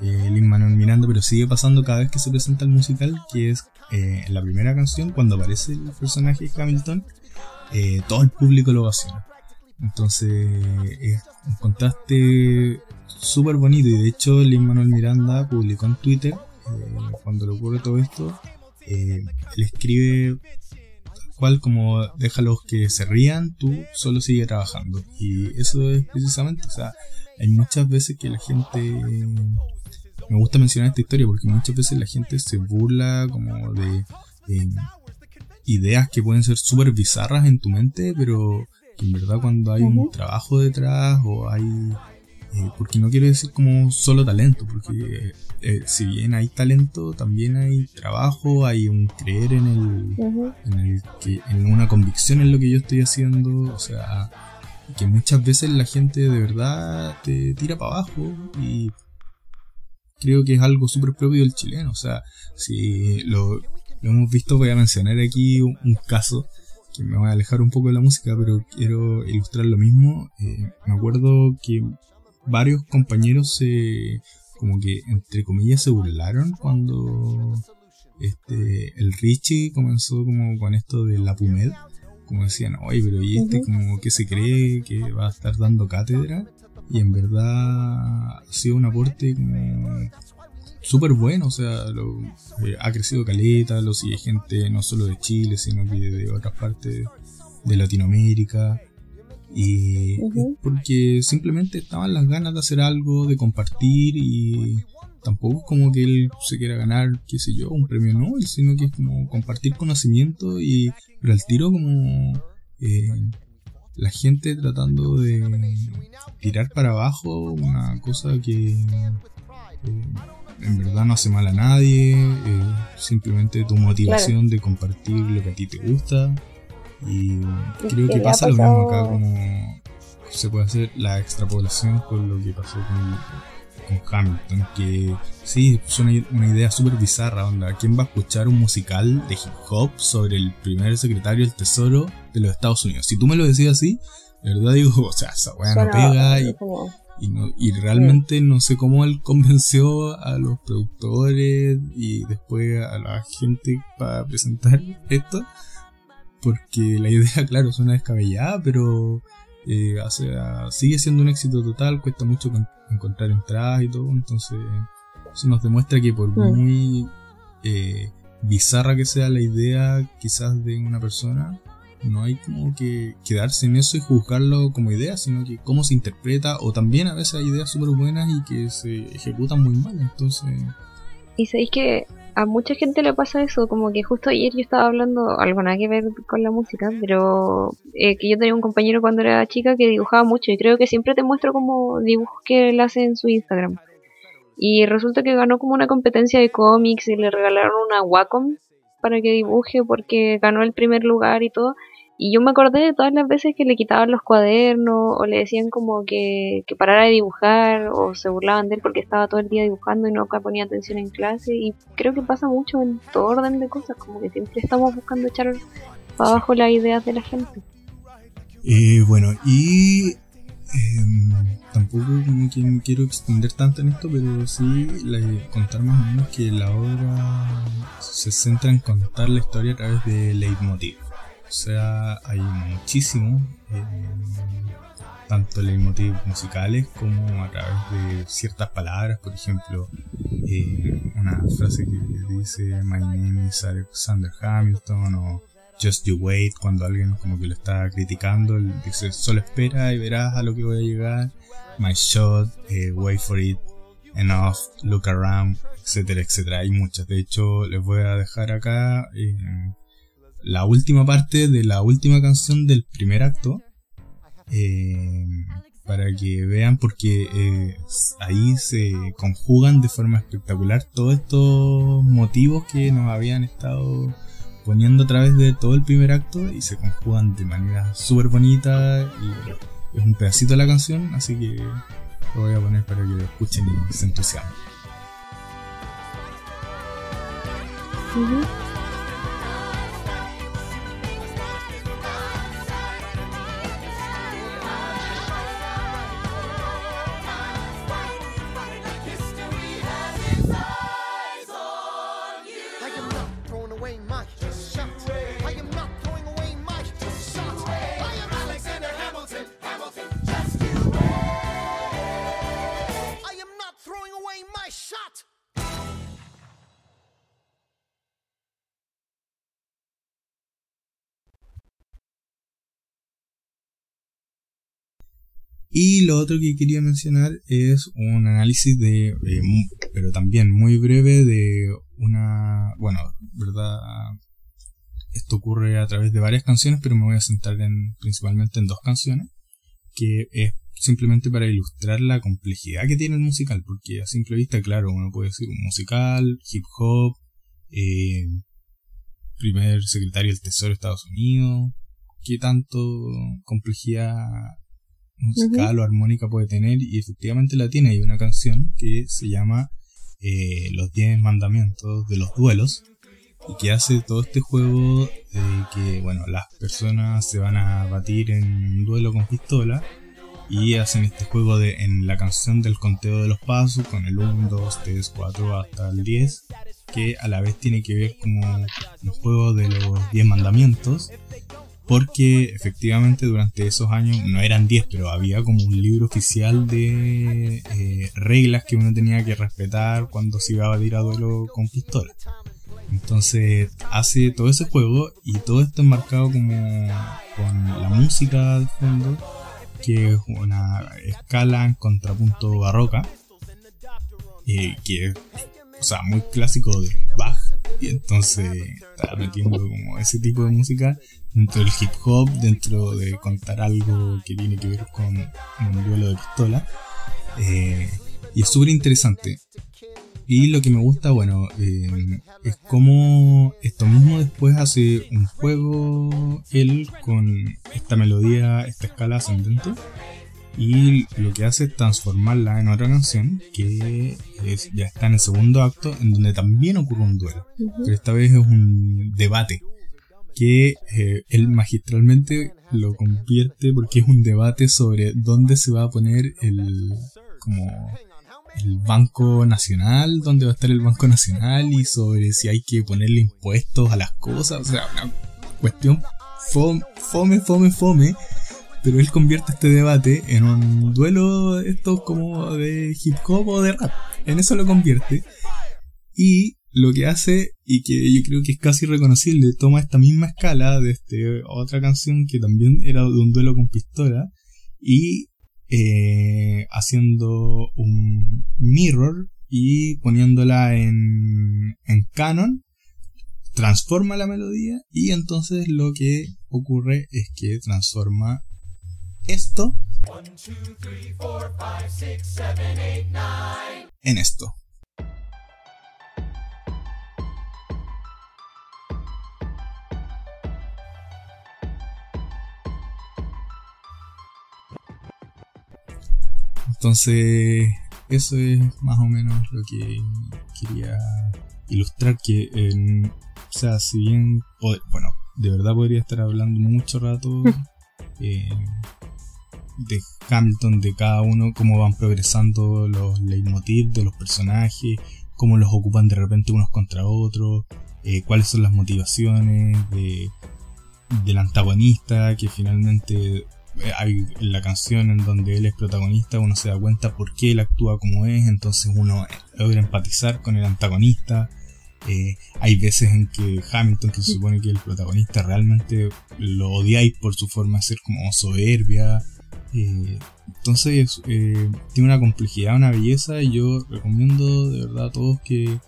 S2: eh, Lin Manuel Miranda, pero sigue pasando cada vez que se presenta el musical, que es eh, la primera canción, cuando aparece el personaje Hamilton, todo el público lo ovaciona. Entonces es un contraste súper bonito y de hecho Lin Manuel Miranda publicó en Twitter cuando le ocurre todo esto, él escribe cual como déjalos que se rían, tú solo sigue trabajando. Y eso es precisamente, o sea, hay muchas veces que la gente... Me gusta mencionar esta historia porque muchas veces la gente se burla como de ideas que pueden ser súper bizarras en tu mente, pero que en verdad cuando hay un trabajo detrás o hay eh, porque no quiero decir como solo talento, porque eh, si bien hay talento, también hay trabajo, hay un creer en el, en el que, en una convicción en lo que yo estoy haciendo, o sea, que muchas veces la gente de verdad te tira para abajo y creo que es algo súper propio del chileno, o sea, si lo, hemos visto, voy a mencionar aquí un, caso que me voy a alejar un poco de la música, pero quiero ilustrar lo mismo. Eh, me acuerdo que varios compañeros se como que entre comillas se burlaron cuando este el Richie comenzó como con esto de la Pumed como decían oye pero y este como que se cree que va a estar dando cátedra y en verdad ha sido un aporte como súper bueno o sea lo, eh, ha crecido caleta lo sigue gente no solo de Chile sino que de otras partes de Latinoamérica y porque simplemente estaban las ganas de hacer algo, de compartir y tampoco es como que él se quiera ganar, qué sé yo, un premio Nobel, sino que es como compartir conocimiento y pero al tiro como eh, la gente tratando de tirar para abajo una cosa que eh, en verdad no hace mal a nadie, eh, simplemente tu motivación de compartir lo que a ti te gusta y creo que pasa lo mismo acá, como se puede hacer la extrapolación con lo que pasó con, con Hamilton, que sí, es una, idea súper bizarra, onda, ¿quién va a escuchar un musical de hip hop sobre el primer secretario del Tesoro de los Estados Unidos? Si tú me lo decías así, de verdad digo, o sea, esa weá no pega y, y, realmente no sé cómo él convenció a los productores y después a la gente para presentar esto porque la idea, claro, suena descabellada, pero eh, sigue siendo un éxito total, cuesta mucho encontrar entradas y todo, entonces eso nos demuestra que por muy eh, bizarra que sea la idea quizás de una persona, no hay como que quedarse en eso y juzgarlo como idea, sino que cómo se interpreta, o también a veces hay ideas súper buenas y que se ejecutan muy mal, entonces...
S1: Y sabéis que a mucha gente le pasa eso, como que justo ayer yo estaba hablando, algo nada que ver con la música, pero eh, que yo tenía un compañero cuando era chica que dibujaba mucho y creo que siempre te muestro como dibujos que él hace en su Instagram. Y resulta que ganó como una competencia de cómics y le regalaron una Wacom para que dibuje porque ganó el primer lugar y todo. Y yo me acordé de todas las veces que le quitaban los cuadernos o le decían como que, que parara de dibujar o se burlaban de él porque estaba todo el día dibujando y no ponía atención en clase. Y creo que pasa mucho en todo orden de cosas, como que siempre estamos buscando echar para abajo las ideas de la gente.
S2: Eh, bueno, y em, tampoco como que quiero extender tanto en esto, pero sí contar más o menos que la obra se centra en contar la historia a través de leitmotiv. O sea, hay muchísimo. Eh, tanto leitmotiv musicales como a través de ciertas palabras, por ejemplo, eh, una frase que dice My name is Alexander Hamilton o Just You Wait cuando alguien como que lo está criticando, dice solo espera y verás a lo que voy a llegar, My Shot, eh, Wait for It, Enough, Look Around, etcétera, etcétera. Hay muchas. De hecho, les voy a dejar acá eh, la última parte de la última canción del primer acto. Eh, para que vean porque eh, ahí se conjugan de forma espectacular todos estos motivos que nos habían estado poniendo a través de todo el primer acto y se conjugan de manera súper bonita y es un pedacito de la canción así que lo voy a poner para que lo escuchen y se entusiasmen Y lo otro que quería mencionar es un análisis de, eh, pero también muy breve, de una, bueno, verdad, esto ocurre a través de varias canciones, pero me voy a centrar en, principalmente en dos canciones, que es simplemente para ilustrar la complejidad que tiene el musical, porque a simple vista, claro, uno puede decir un musical, hip hop, eh, primer secretario del Tesoro de Estados Unidos, qué tanto complejidad musical o armónica puede tener y efectivamente la tiene. Hay una canción que se llama eh, Los 10 mandamientos de los duelos y que hace todo este juego de que bueno las personas se van a batir en un duelo con pistola y hacen este juego de en la canción del conteo de los pasos con el 1, 2, 3, 4 hasta el 10 que a la vez tiene que ver como un juego de los 10 mandamientos porque efectivamente durante esos años, no eran 10, pero había como un libro oficial de eh, reglas que uno tenía que respetar cuando se iba a batir a duelo con pistola. Entonces hace todo ese juego y todo esto enmarcado como con la música de fondo, que es una escala en contrapunto barroca, eh, que es o sea, muy clásico de Bach. Y entonces está metiendo como ese tipo de música dentro del hip hop, dentro de contar algo que tiene que ver con un duelo de pistola. Eh, y es súper interesante. Y lo que me gusta, bueno, eh, es como esto mismo después hace un juego él con esta melodía, esta escala ascendente. Y lo que hace es transformarla en otra canción que ya está en el segundo acto, en donde también ocurre un duelo. Pero esta vez es un debate que eh, él magistralmente lo convierte porque es un debate sobre dónde se va a poner el como el Banco Nacional, dónde va a estar el Banco Nacional y sobre si hay que ponerle impuestos a las cosas, o sea, una cuestión fome, fome, fome, fome, pero él convierte este debate en un duelo esto como de hip hop o de rap, en eso lo convierte. Y lo que hace, y que yo creo que es casi reconocible, toma esta misma escala de este, otra canción que también era de un duelo con pistola, y eh, haciendo un mirror y poniéndola en, en canon, transforma la melodía y entonces lo que ocurre es que transforma esto en esto. Entonces, eso es más o menos lo que quería ilustrar que, o sea, si bien, bueno, de verdad podría estar hablando mucho rato eh, de Hamilton, de cada uno, cómo van progresando los leitmotiv de los personajes, cómo los ocupan de repente unos contra otros, eh, cuáles son las motivaciones de, del antagonista que finalmente eh, hay la canción en donde él es protagonista, uno se da cuenta por qué él actúa como es, entonces uno logra empatizar con el antagonista. Eh, hay veces en que Hamilton, que se supone que es el protagonista, realmente lo odiáis por su forma de ser como soberbia. Eh, entonces tiene una complejidad, una belleza y yo recomiendo de verdad a todos que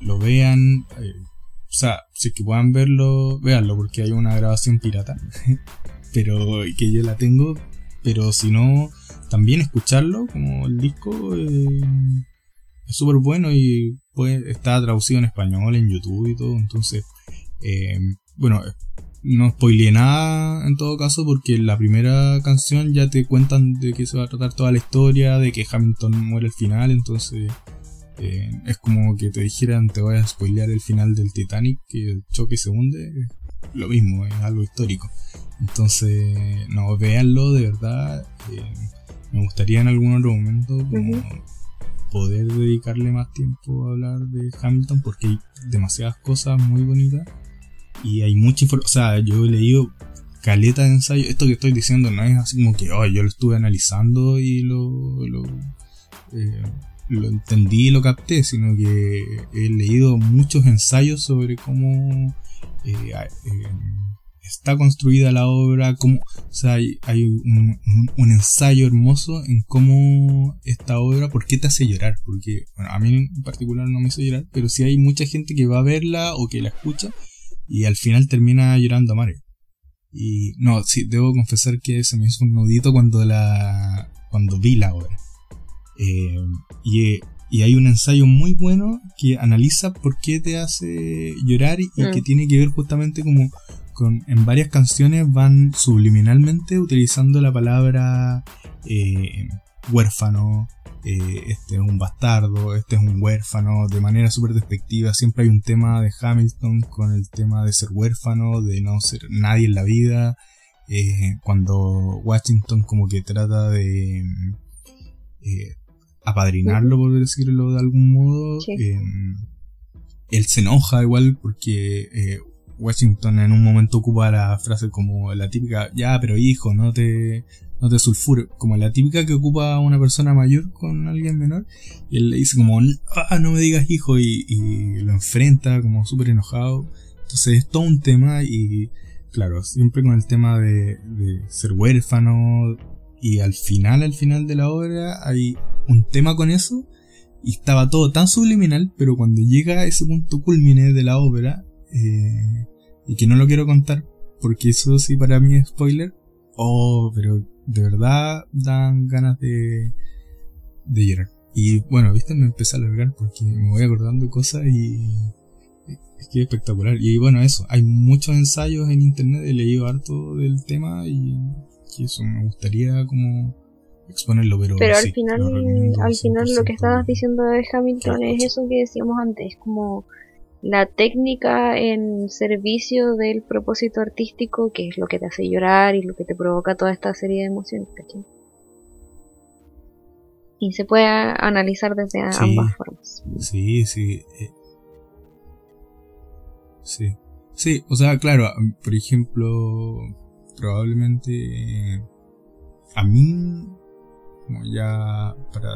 S2: lo vean. o sea, si que puedan verlo, véanlo porque hay una grabación pirata. pero que yo la tengo, pero si no, también escucharlo como el disco eh, es súper bueno y pues, está traducido en español en YouTube y todo, entonces, eh, bueno, no spoileé nada en todo caso porque la primera canción ya te cuentan de que se va a tratar toda la historia, de que Hamilton muere al final, entonces eh, es como que te dijeran te voy a spoilear el final del Titanic, que el choque se hunde, lo mismo, es algo histórico. Entonces, no, véanlo de verdad. Eh, me gustaría en algún otro momento poder dedicarle más tiempo a hablar de Hamilton porque hay demasiadas cosas muy bonitas y hay mucha información. O sea, yo he leído caleta de ensayo. Esto que estoy diciendo no es así como que oh, yo lo estuve analizando y lo, lo, eh, lo entendí y lo capté, sino que he leído muchos ensayos sobre cómo eh, está construida la obra, como, o sea, hay, un, ensayo hermoso en cómo esta obra, por qué te hace llorar, porque, bueno, a mí en particular no me hizo llorar, pero sí hay mucha gente que va a verla o que la escucha y al final termina llorando a Mario. Y no, sí, debo confesar que se me hizo un nudito cuando la, cuando vi la obra. Eh, y, y hay un ensayo muy bueno que analiza por qué te hace llorar y, que mm. tiene que ver justamente como en varias canciones van subliminalmente utilizando la palabra eh, huérfano, eh, este es un bastardo, este es un huérfano, de manera súper despectiva. Siempre hay un tema de Hamilton con el tema de ser huérfano, de no ser nadie en la vida. Eh, cuando Washington como que trata de apadrinarlo, por decirlo de algún modo, él se enoja igual porque Washington en un momento ocupa la frase como la típica, ya, pero hijo, no te, no te sulfures, como la típica que ocupa una persona mayor con alguien menor, y él le dice como, ah, no me digas hijo, y, lo enfrenta como súper enojado. Entonces es todo un tema y, claro, siempre con el tema de, de ser huérfano, y al final, al final de la obra, hay un tema con eso, y estaba todo tan subliminal, pero cuando llega a ese punto culmine de la obra, eh, y que no lo quiero contar porque eso sí para mí es spoiler. Oh, pero de verdad dan ganas de, de llorar. Y bueno, viste, me empecé a alargar porque me voy acordando cosas y es que es espectacular. Y bueno, eso, hay muchos ensayos en internet, he leído harto del tema y, eso me gustaría como exponerlo, pero,
S1: pero al final, al final lo que estabas diciendo de Hamilton es eso que decíamos antes, como la técnica en servicio del propósito artístico, que es lo que te hace llorar y lo que te provoca toda esta serie de emociones, Y se puede analizar desde ambas formas.
S2: Sí, sí. Eh. Sí. Sí, o sea, claro, por ejemplo, probablemente a mí, como ya para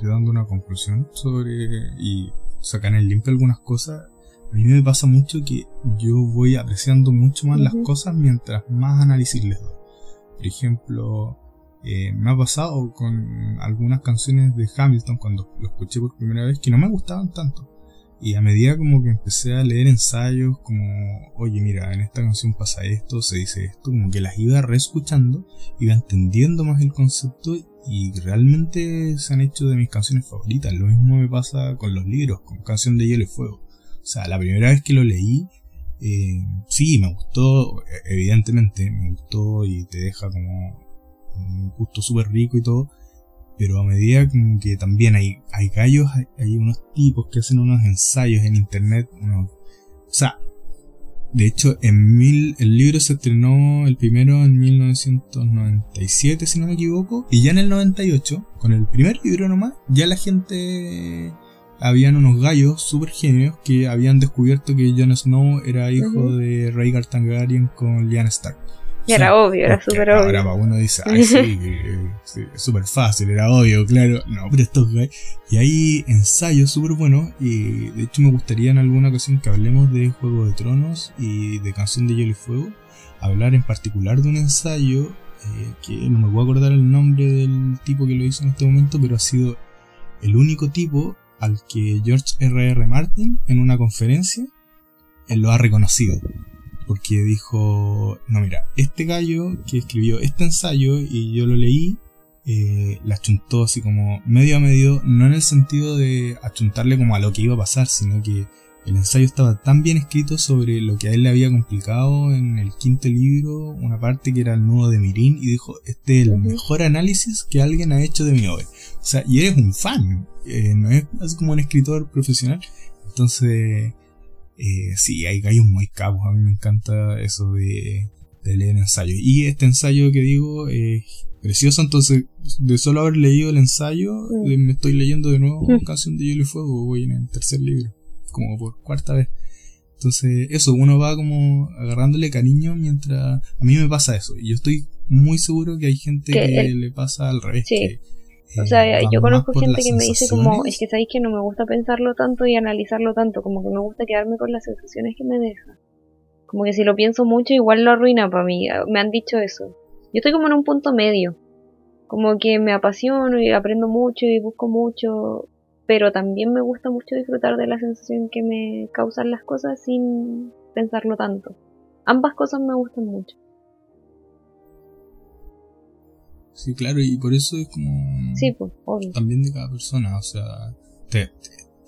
S2: ir dando una conclusión sobre, y sacar en limpio algunas cosas, a mí me pasa mucho que yo voy apreciando mucho más las cosas mientras más análisis les doy. Por ejemplo, eh, me ha pasado con algunas canciones de Hamilton cuando lo escuché por primera vez que no me gustaban tanto. Y a medida como que empecé a leer ensayos como, oye mira, en esta canción pasa esto, se dice esto, como que las iba reescuchando, iba entendiendo más el concepto y realmente se han hecho de mis canciones favoritas. Lo mismo me pasa con los libros, con Canción de Hielo y Fuego. O sea, la primera vez que lo leí, eh, sí, me gustó, evidentemente me gustó y te deja como un gusto súper rico y todo. Pero a medida que también hay, hay gallos, hay, unos tipos que hacen unos ensayos en internet, o sea, de hecho, en mil, el libro se estrenó el primero en 1997, si no me equivoco, y ya en el 98, con el primer libro nomás, ya la gente habían unos gallos super genios que habían descubierto que Jon Snow era hijo de Rhaegar Targaryen con Lyanna Stark.
S1: Era obvio, era súper obvio.
S2: Ahora uno dice, ay, sí, es súper fácil, era obvio, claro. No, pero esto. Y hay ensayos súper buenos. Y de hecho, me gustaría en alguna ocasión que hablemos de Juego de Tronos y de Canción de Hielo y Fuego. Hablar en particular de un ensayo eh, que no me voy a acordar el nombre del tipo que lo hizo en este momento, pero ha sido el único tipo al que George R.R. R. Martin en una conferencia él lo ha reconocido porque dijo, no mira, este gallo que escribió este ensayo y yo lo leí, eh, la achuntó así como medio a medio, no en el sentido de achuntarle como a lo que iba a pasar, sino que el ensayo estaba tan bien escrito sobre lo que a él le había complicado en el quinto libro, una parte que era el nudo de Mirín, y dijo, este es el mejor análisis que alguien ha hecho de mi obra. O sea, y eres un fan, eh, no es así como un escritor profesional. Entonces, eh, sí, hay gallos muy cabos. A mí me encanta eso de, leer ensayos. Y este ensayo que digo es precioso. Entonces, de solo haber leído el ensayo, mm. eh, me estoy leyendo de nuevo mm. Canción de Hielo y Fuego. Voy en el tercer libro, como por cuarta vez. Entonces, eso, uno va como agarrándole cariño mientras. A mí me pasa eso. Y yo estoy muy seguro que hay gente que, le pasa al revés. Que,
S1: o sea, yo conozco gente que me dice como, es que sabéis que no me gusta pensarlo tanto y analizarlo tanto, como que me gusta quedarme con las sensaciones que me deja. Como que si lo pienso mucho igual lo arruina para mí, me han dicho eso. Yo estoy como en un punto medio, como que me apasiono y aprendo mucho y busco mucho, pero también me gusta mucho disfrutar de la sensación que me causan las cosas sin pensarlo tanto. Ambas cosas me gustan mucho.
S2: Sí, claro, y por eso es como.
S1: Sí, pues, obvio.
S2: También de cada persona, o sea. Te,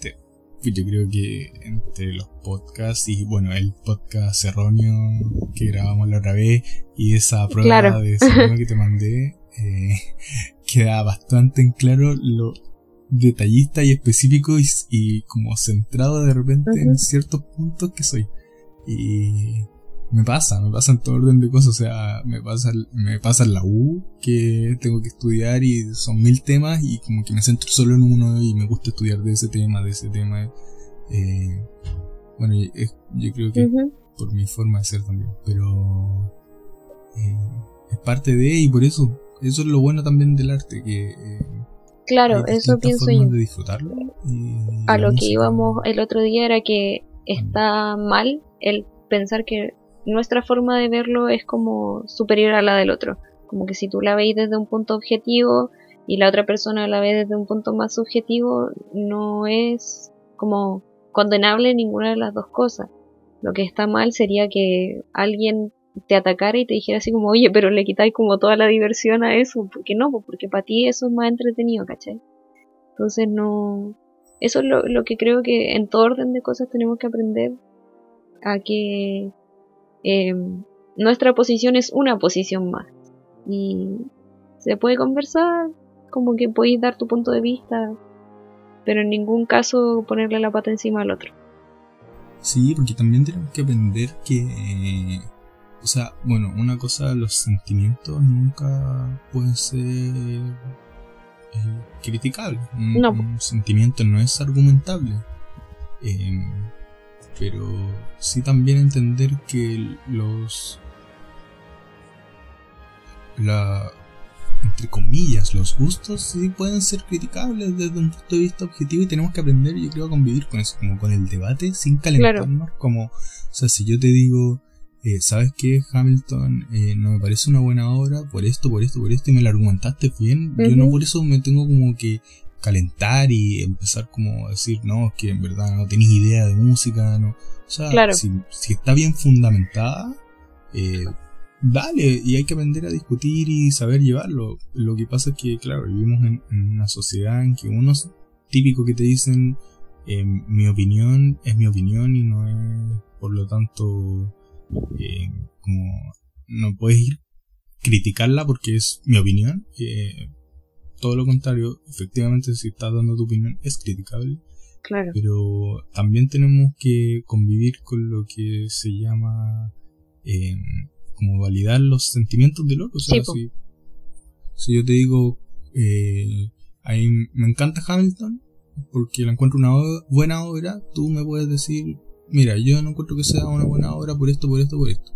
S2: te, yo creo que entre los podcasts y, bueno, el podcast erróneo que grabamos la otra vez y esa prueba de sonido que te mandé, eh, queda bastante en claro lo detallista y específico y, como centrado de repente en ciertos puntos que soy. Y me pasa, me pasa en todo orden de cosas, o sea, me pasa, me pasa la U que tengo que estudiar y son mil temas y como que me centro solo en uno y me gusta estudiar de ese tema, de ese tema. Eh, bueno, yo creo que por mi forma de ser también, pero eh, es parte de y por eso, eso es lo bueno también del arte, que... Eh,
S1: claro, eso pienso yo.
S2: De disfrutarlo
S1: a lo que íbamos el otro día era que está mal el pensar que nuestra forma de verlo es como superior a la del otro. Como que si tú la veis desde un punto objetivo y la otra persona la ve desde un punto más subjetivo, no es como condenable ninguna de las dos cosas. Lo que está mal sería que alguien te atacara y te dijera así como, oye, pero le quitáis como toda la diversión a eso. ¿Por qué no? Porque para ti eso es más entretenido, ¿cachai? Entonces no... Eso es lo, lo que creo que en todo orden de cosas tenemos que aprender a que Em, nuestra posición es una posición más. Y se puede conversar, como que podéis dar tu punto de vista, pero en ningún caso ponerle la pata encima al otro.
S2: Sí, porque también tenemos que aprender que, o sea, bueno, una cosa, los sentimientos nunca pueden ser eh, criticables. Un,
S1: no.
S2: un, sentimiento no es argumentable. Eh, pero sí también entender que los la entre comillas los gustos sí pueden ser criticables desde un punto de vista objetivo y tenemos que aprender yo creo a convivir con eso como con el debate sin calentarnos como o sea si yo te digo eh, sabes qué Hamilton eh, no me parece una buena obra por esto por esto por esto y me la argumentaste bien yo no por eso me tengo como que calentar y empezar como a decir, no, es que en verdad no tenéis idea de música, no. O sea, si, está bien fundamentada, eh, dale, y hay que aprender a discutir y saber llevarlo. Lo que pasa es que, claro, vivimos en, una sociedad en que unos típicos que te dicen, eh, mi opinión es mi opinión y no es, por lo tanto, eh, como, no puedes ir criticarla porque es mi opinión. Eh, todo lo contrario, efectivamente si estás dando tu opinión es criticable.
S1: Claro.
S2: Pero también tenemos que convivir con lo que se llama eh, como validar los sentimientos del otro. O sea, si, si, yo te digo, eh, me encanta Hamilton porque la encuentro una buena obra, tú me puedes decir, mira, yo no encuentro que sea una buena obra por esto, por esto, por esto.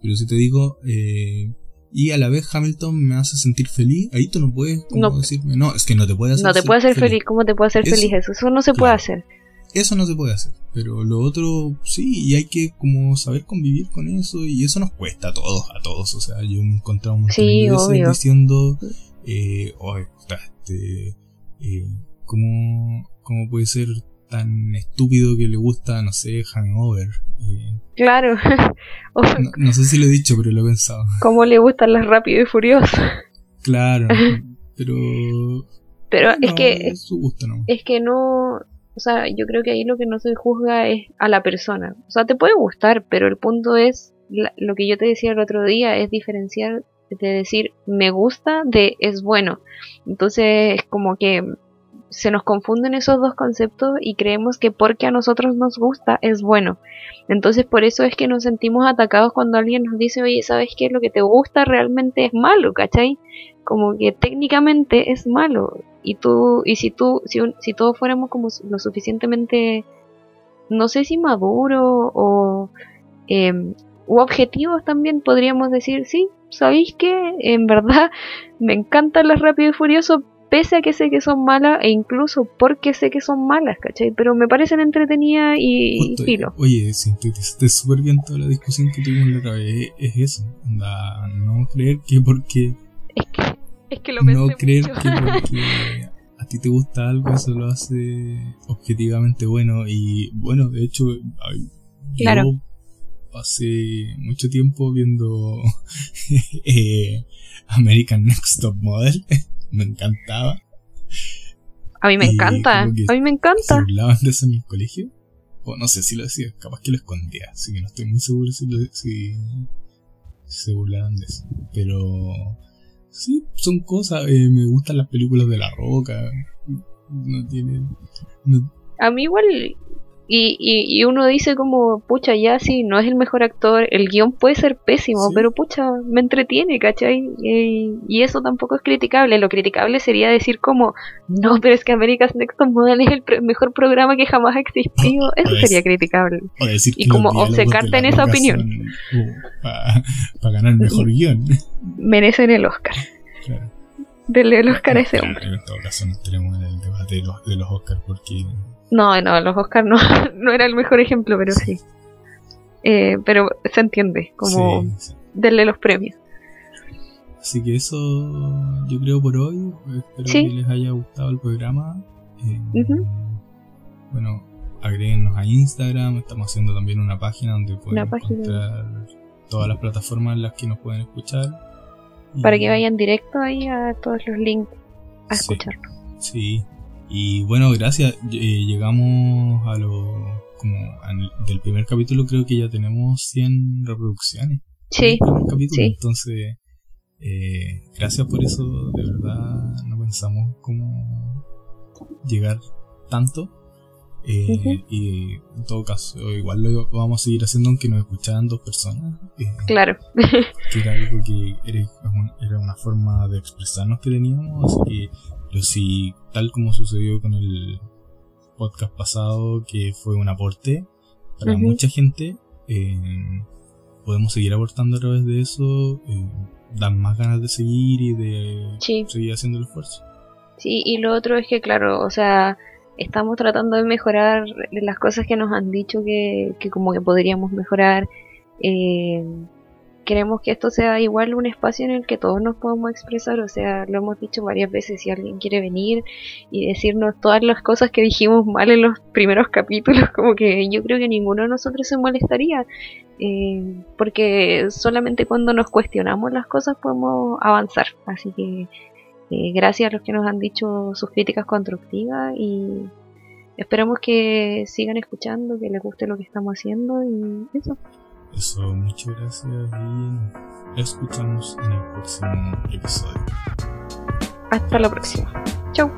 S2: Pero si te digo, eh, y a la vez Hamilton me hace sentir feliz, ahí tú no puedes como
S1: No.
S2: decirme, no, es que no te puede hacer
S1: No te puede hacer feliz. ¿Cómo te puede hacer
S2: Eso-
S1: feliz eso? Eso no se puede hacer.
S2: Eso no se puede hacer. Pero lo otro, sí, y hay que como saber convivir con eso, y eso nos cuesta a todos, a todos. O sea, yo me he encontrado muchas
S1: Sí,
S2: veces diciendo, eh, "Ay, puta, este, eh, ¿cómo, ¿cómo puede ser tan estúpido que le gusta, no sé, Hangover? Eh,
S1: Claro. O
S2: no, no sé si lo he dicho, pero lo he pensado.
S1: cómo le gustan las rápido y furioso.
S2: Claro, pero...
S1: Pero es que
S2: es su gusto, ¿no?
S1: es que no, o sea, yo creo que ahí lo que no se juzga es a la persona. O sea, te puede gustar, pero el punto es la- lo que yo te decía el otro día es diferenciar de decir me gusta de es bueno. Entonces es como que se nos confunden esos dos conceptos y creemos que porque a nosotros nos gusta es bueno. Entonces por eso es que nos sentimos atacados cuando alguien nos dice, oye, ¿sabes qué? Lo que te gusta realmente es malo, ¿cachai? Como que técnicamente es malo. Y tú, y si tú, si, si todos fuéramos como lo suficientemente, no sé si maduro o eh, objetivos también podríamos decir, sí, ¿sabéis que En verdad me encantan las Rápido y Furioso, pese a que sé que son malas e incluso porque sé que son malas, ¿cachai? Pero me parecen entretenidas y, y
S2: Justo,
S1: filo.
S2: Oye, sintetizaste súper bien toda la discusión que tuvimos la otra vez. Es eso. onda, no creer que porque.
S1: Es que, es que lo
S2: No
S1: pensé
S2: creer
S1: mucho.
S2: que porque a ti te gusta algo, eso lo hace objetivamente bueno. Y bueno, de hecho, ay,
S1: Claro.
S2: yo pasé mucho tiempo viendo eh, American Next Top Model. Me encantaba.
S1: A mí me
S2: y
S1: encanta, a mí me
S2: se
S1: encanta.
S2: burlaban de eso en el colegio. O no sé si lo decía, capaz que lo escondía, así que no estoy muy seguro si, lo- si, si se burlaban de eso. Pero sí, son cosas, eh, me gustan las películas de La Roca, no tienen... no-
S1: A mí igual, y, y, y uno dice como, pucha, ya sí, no es el mejor actor, el guion puede ser pésimo,
S2: Sí.
S1: pero pucha, me entretiene, ¿cachai? Y, y eso tampoco es criticable, lo criticable sería decir como, no, pero es que America's Next Top Model es el pre- mejor programa que jamás ha existido, eso sería criticable.
S2: o decir
S1: Y
S2: que
S1: como obcecarte en esa opinión.
S2: son, para ganar mejor guion.
S1: Merecen el Oscar,
S2: Claro.
S1: denle el Oscar a ese
S2: Claro,
S1: hombre.
S2: En todo caso, no entremos en el debate de los, de los Oscars porque
S1: No, no, los Oscar no, no era el mejor ejemplo, pero sí. Eh, pero se entiende, como
S2: Sí, sí.
S1: denle los premios.
S2: Así que eso yo creo por hoy. Espero
S1: Sí.
S2: que les haya gustado el programa. Eh. Bueno, agréguenos a Instagram. Estamos haciendo también una página donde pueden encontrar todas las plataformas en las que nos pueden escuchar. Y-
S1: para que vayan directo ahí a todos los links a
S2: Sí.
S1: escucharlo.
S2: Sí. Y bueno, gracias. Eh, llegamos a lo. Como al- del primer capítulo, creo que ya tenemos 100 reproducciones.
S1: Sí,
S2: capítulo.
S1: sí.
S2: Entonces, eh, gracias por eso. De verdad, no pensamos cómo llegar tanto. Eh. Y en todo caso, igual lo vamos a seguir haciendo aunque nos escucharan dos personas. eh,
S1: claro.
S2: que era algo que era, un- era una forma de expresarnos que teníamos. Así que, pero si, tal como sucedió con el podcast pasado, que fue un aporte para mucha gente, eh, podemos seguir aportando a través de eso, dan más ganas de seguir y de
S1: Sí,
S2: seguir haciendo el esfuerzo.
S1: sí, y lo otro es que, claro, o sea, estamos tratando de mejorar las cosas que nos han dicho que, que como que podríamos mejorar. Eh, queremos que esto sea igual un espacio en el que todos nos podamos expresar, o sea, lo hemos dicho varias veces, si alguien quiere venir y decirnos todas las cosas que dijimos mal en los primeros capítulos, como que yo creo que ninguno de nosotros se molestaría, eh, porque solamente cuando nos cuestionamos las cosas podemos avanzar, así que eh, gracias a los que nos han dicho sus críticas constructivas y esperamos que sigan escuchando, que les guste lo que estamos haciendo y eso.
S2: Eso, muchas gracias y escuchamos en el próximo episodio.
S1: Hasta la próxima. Chau.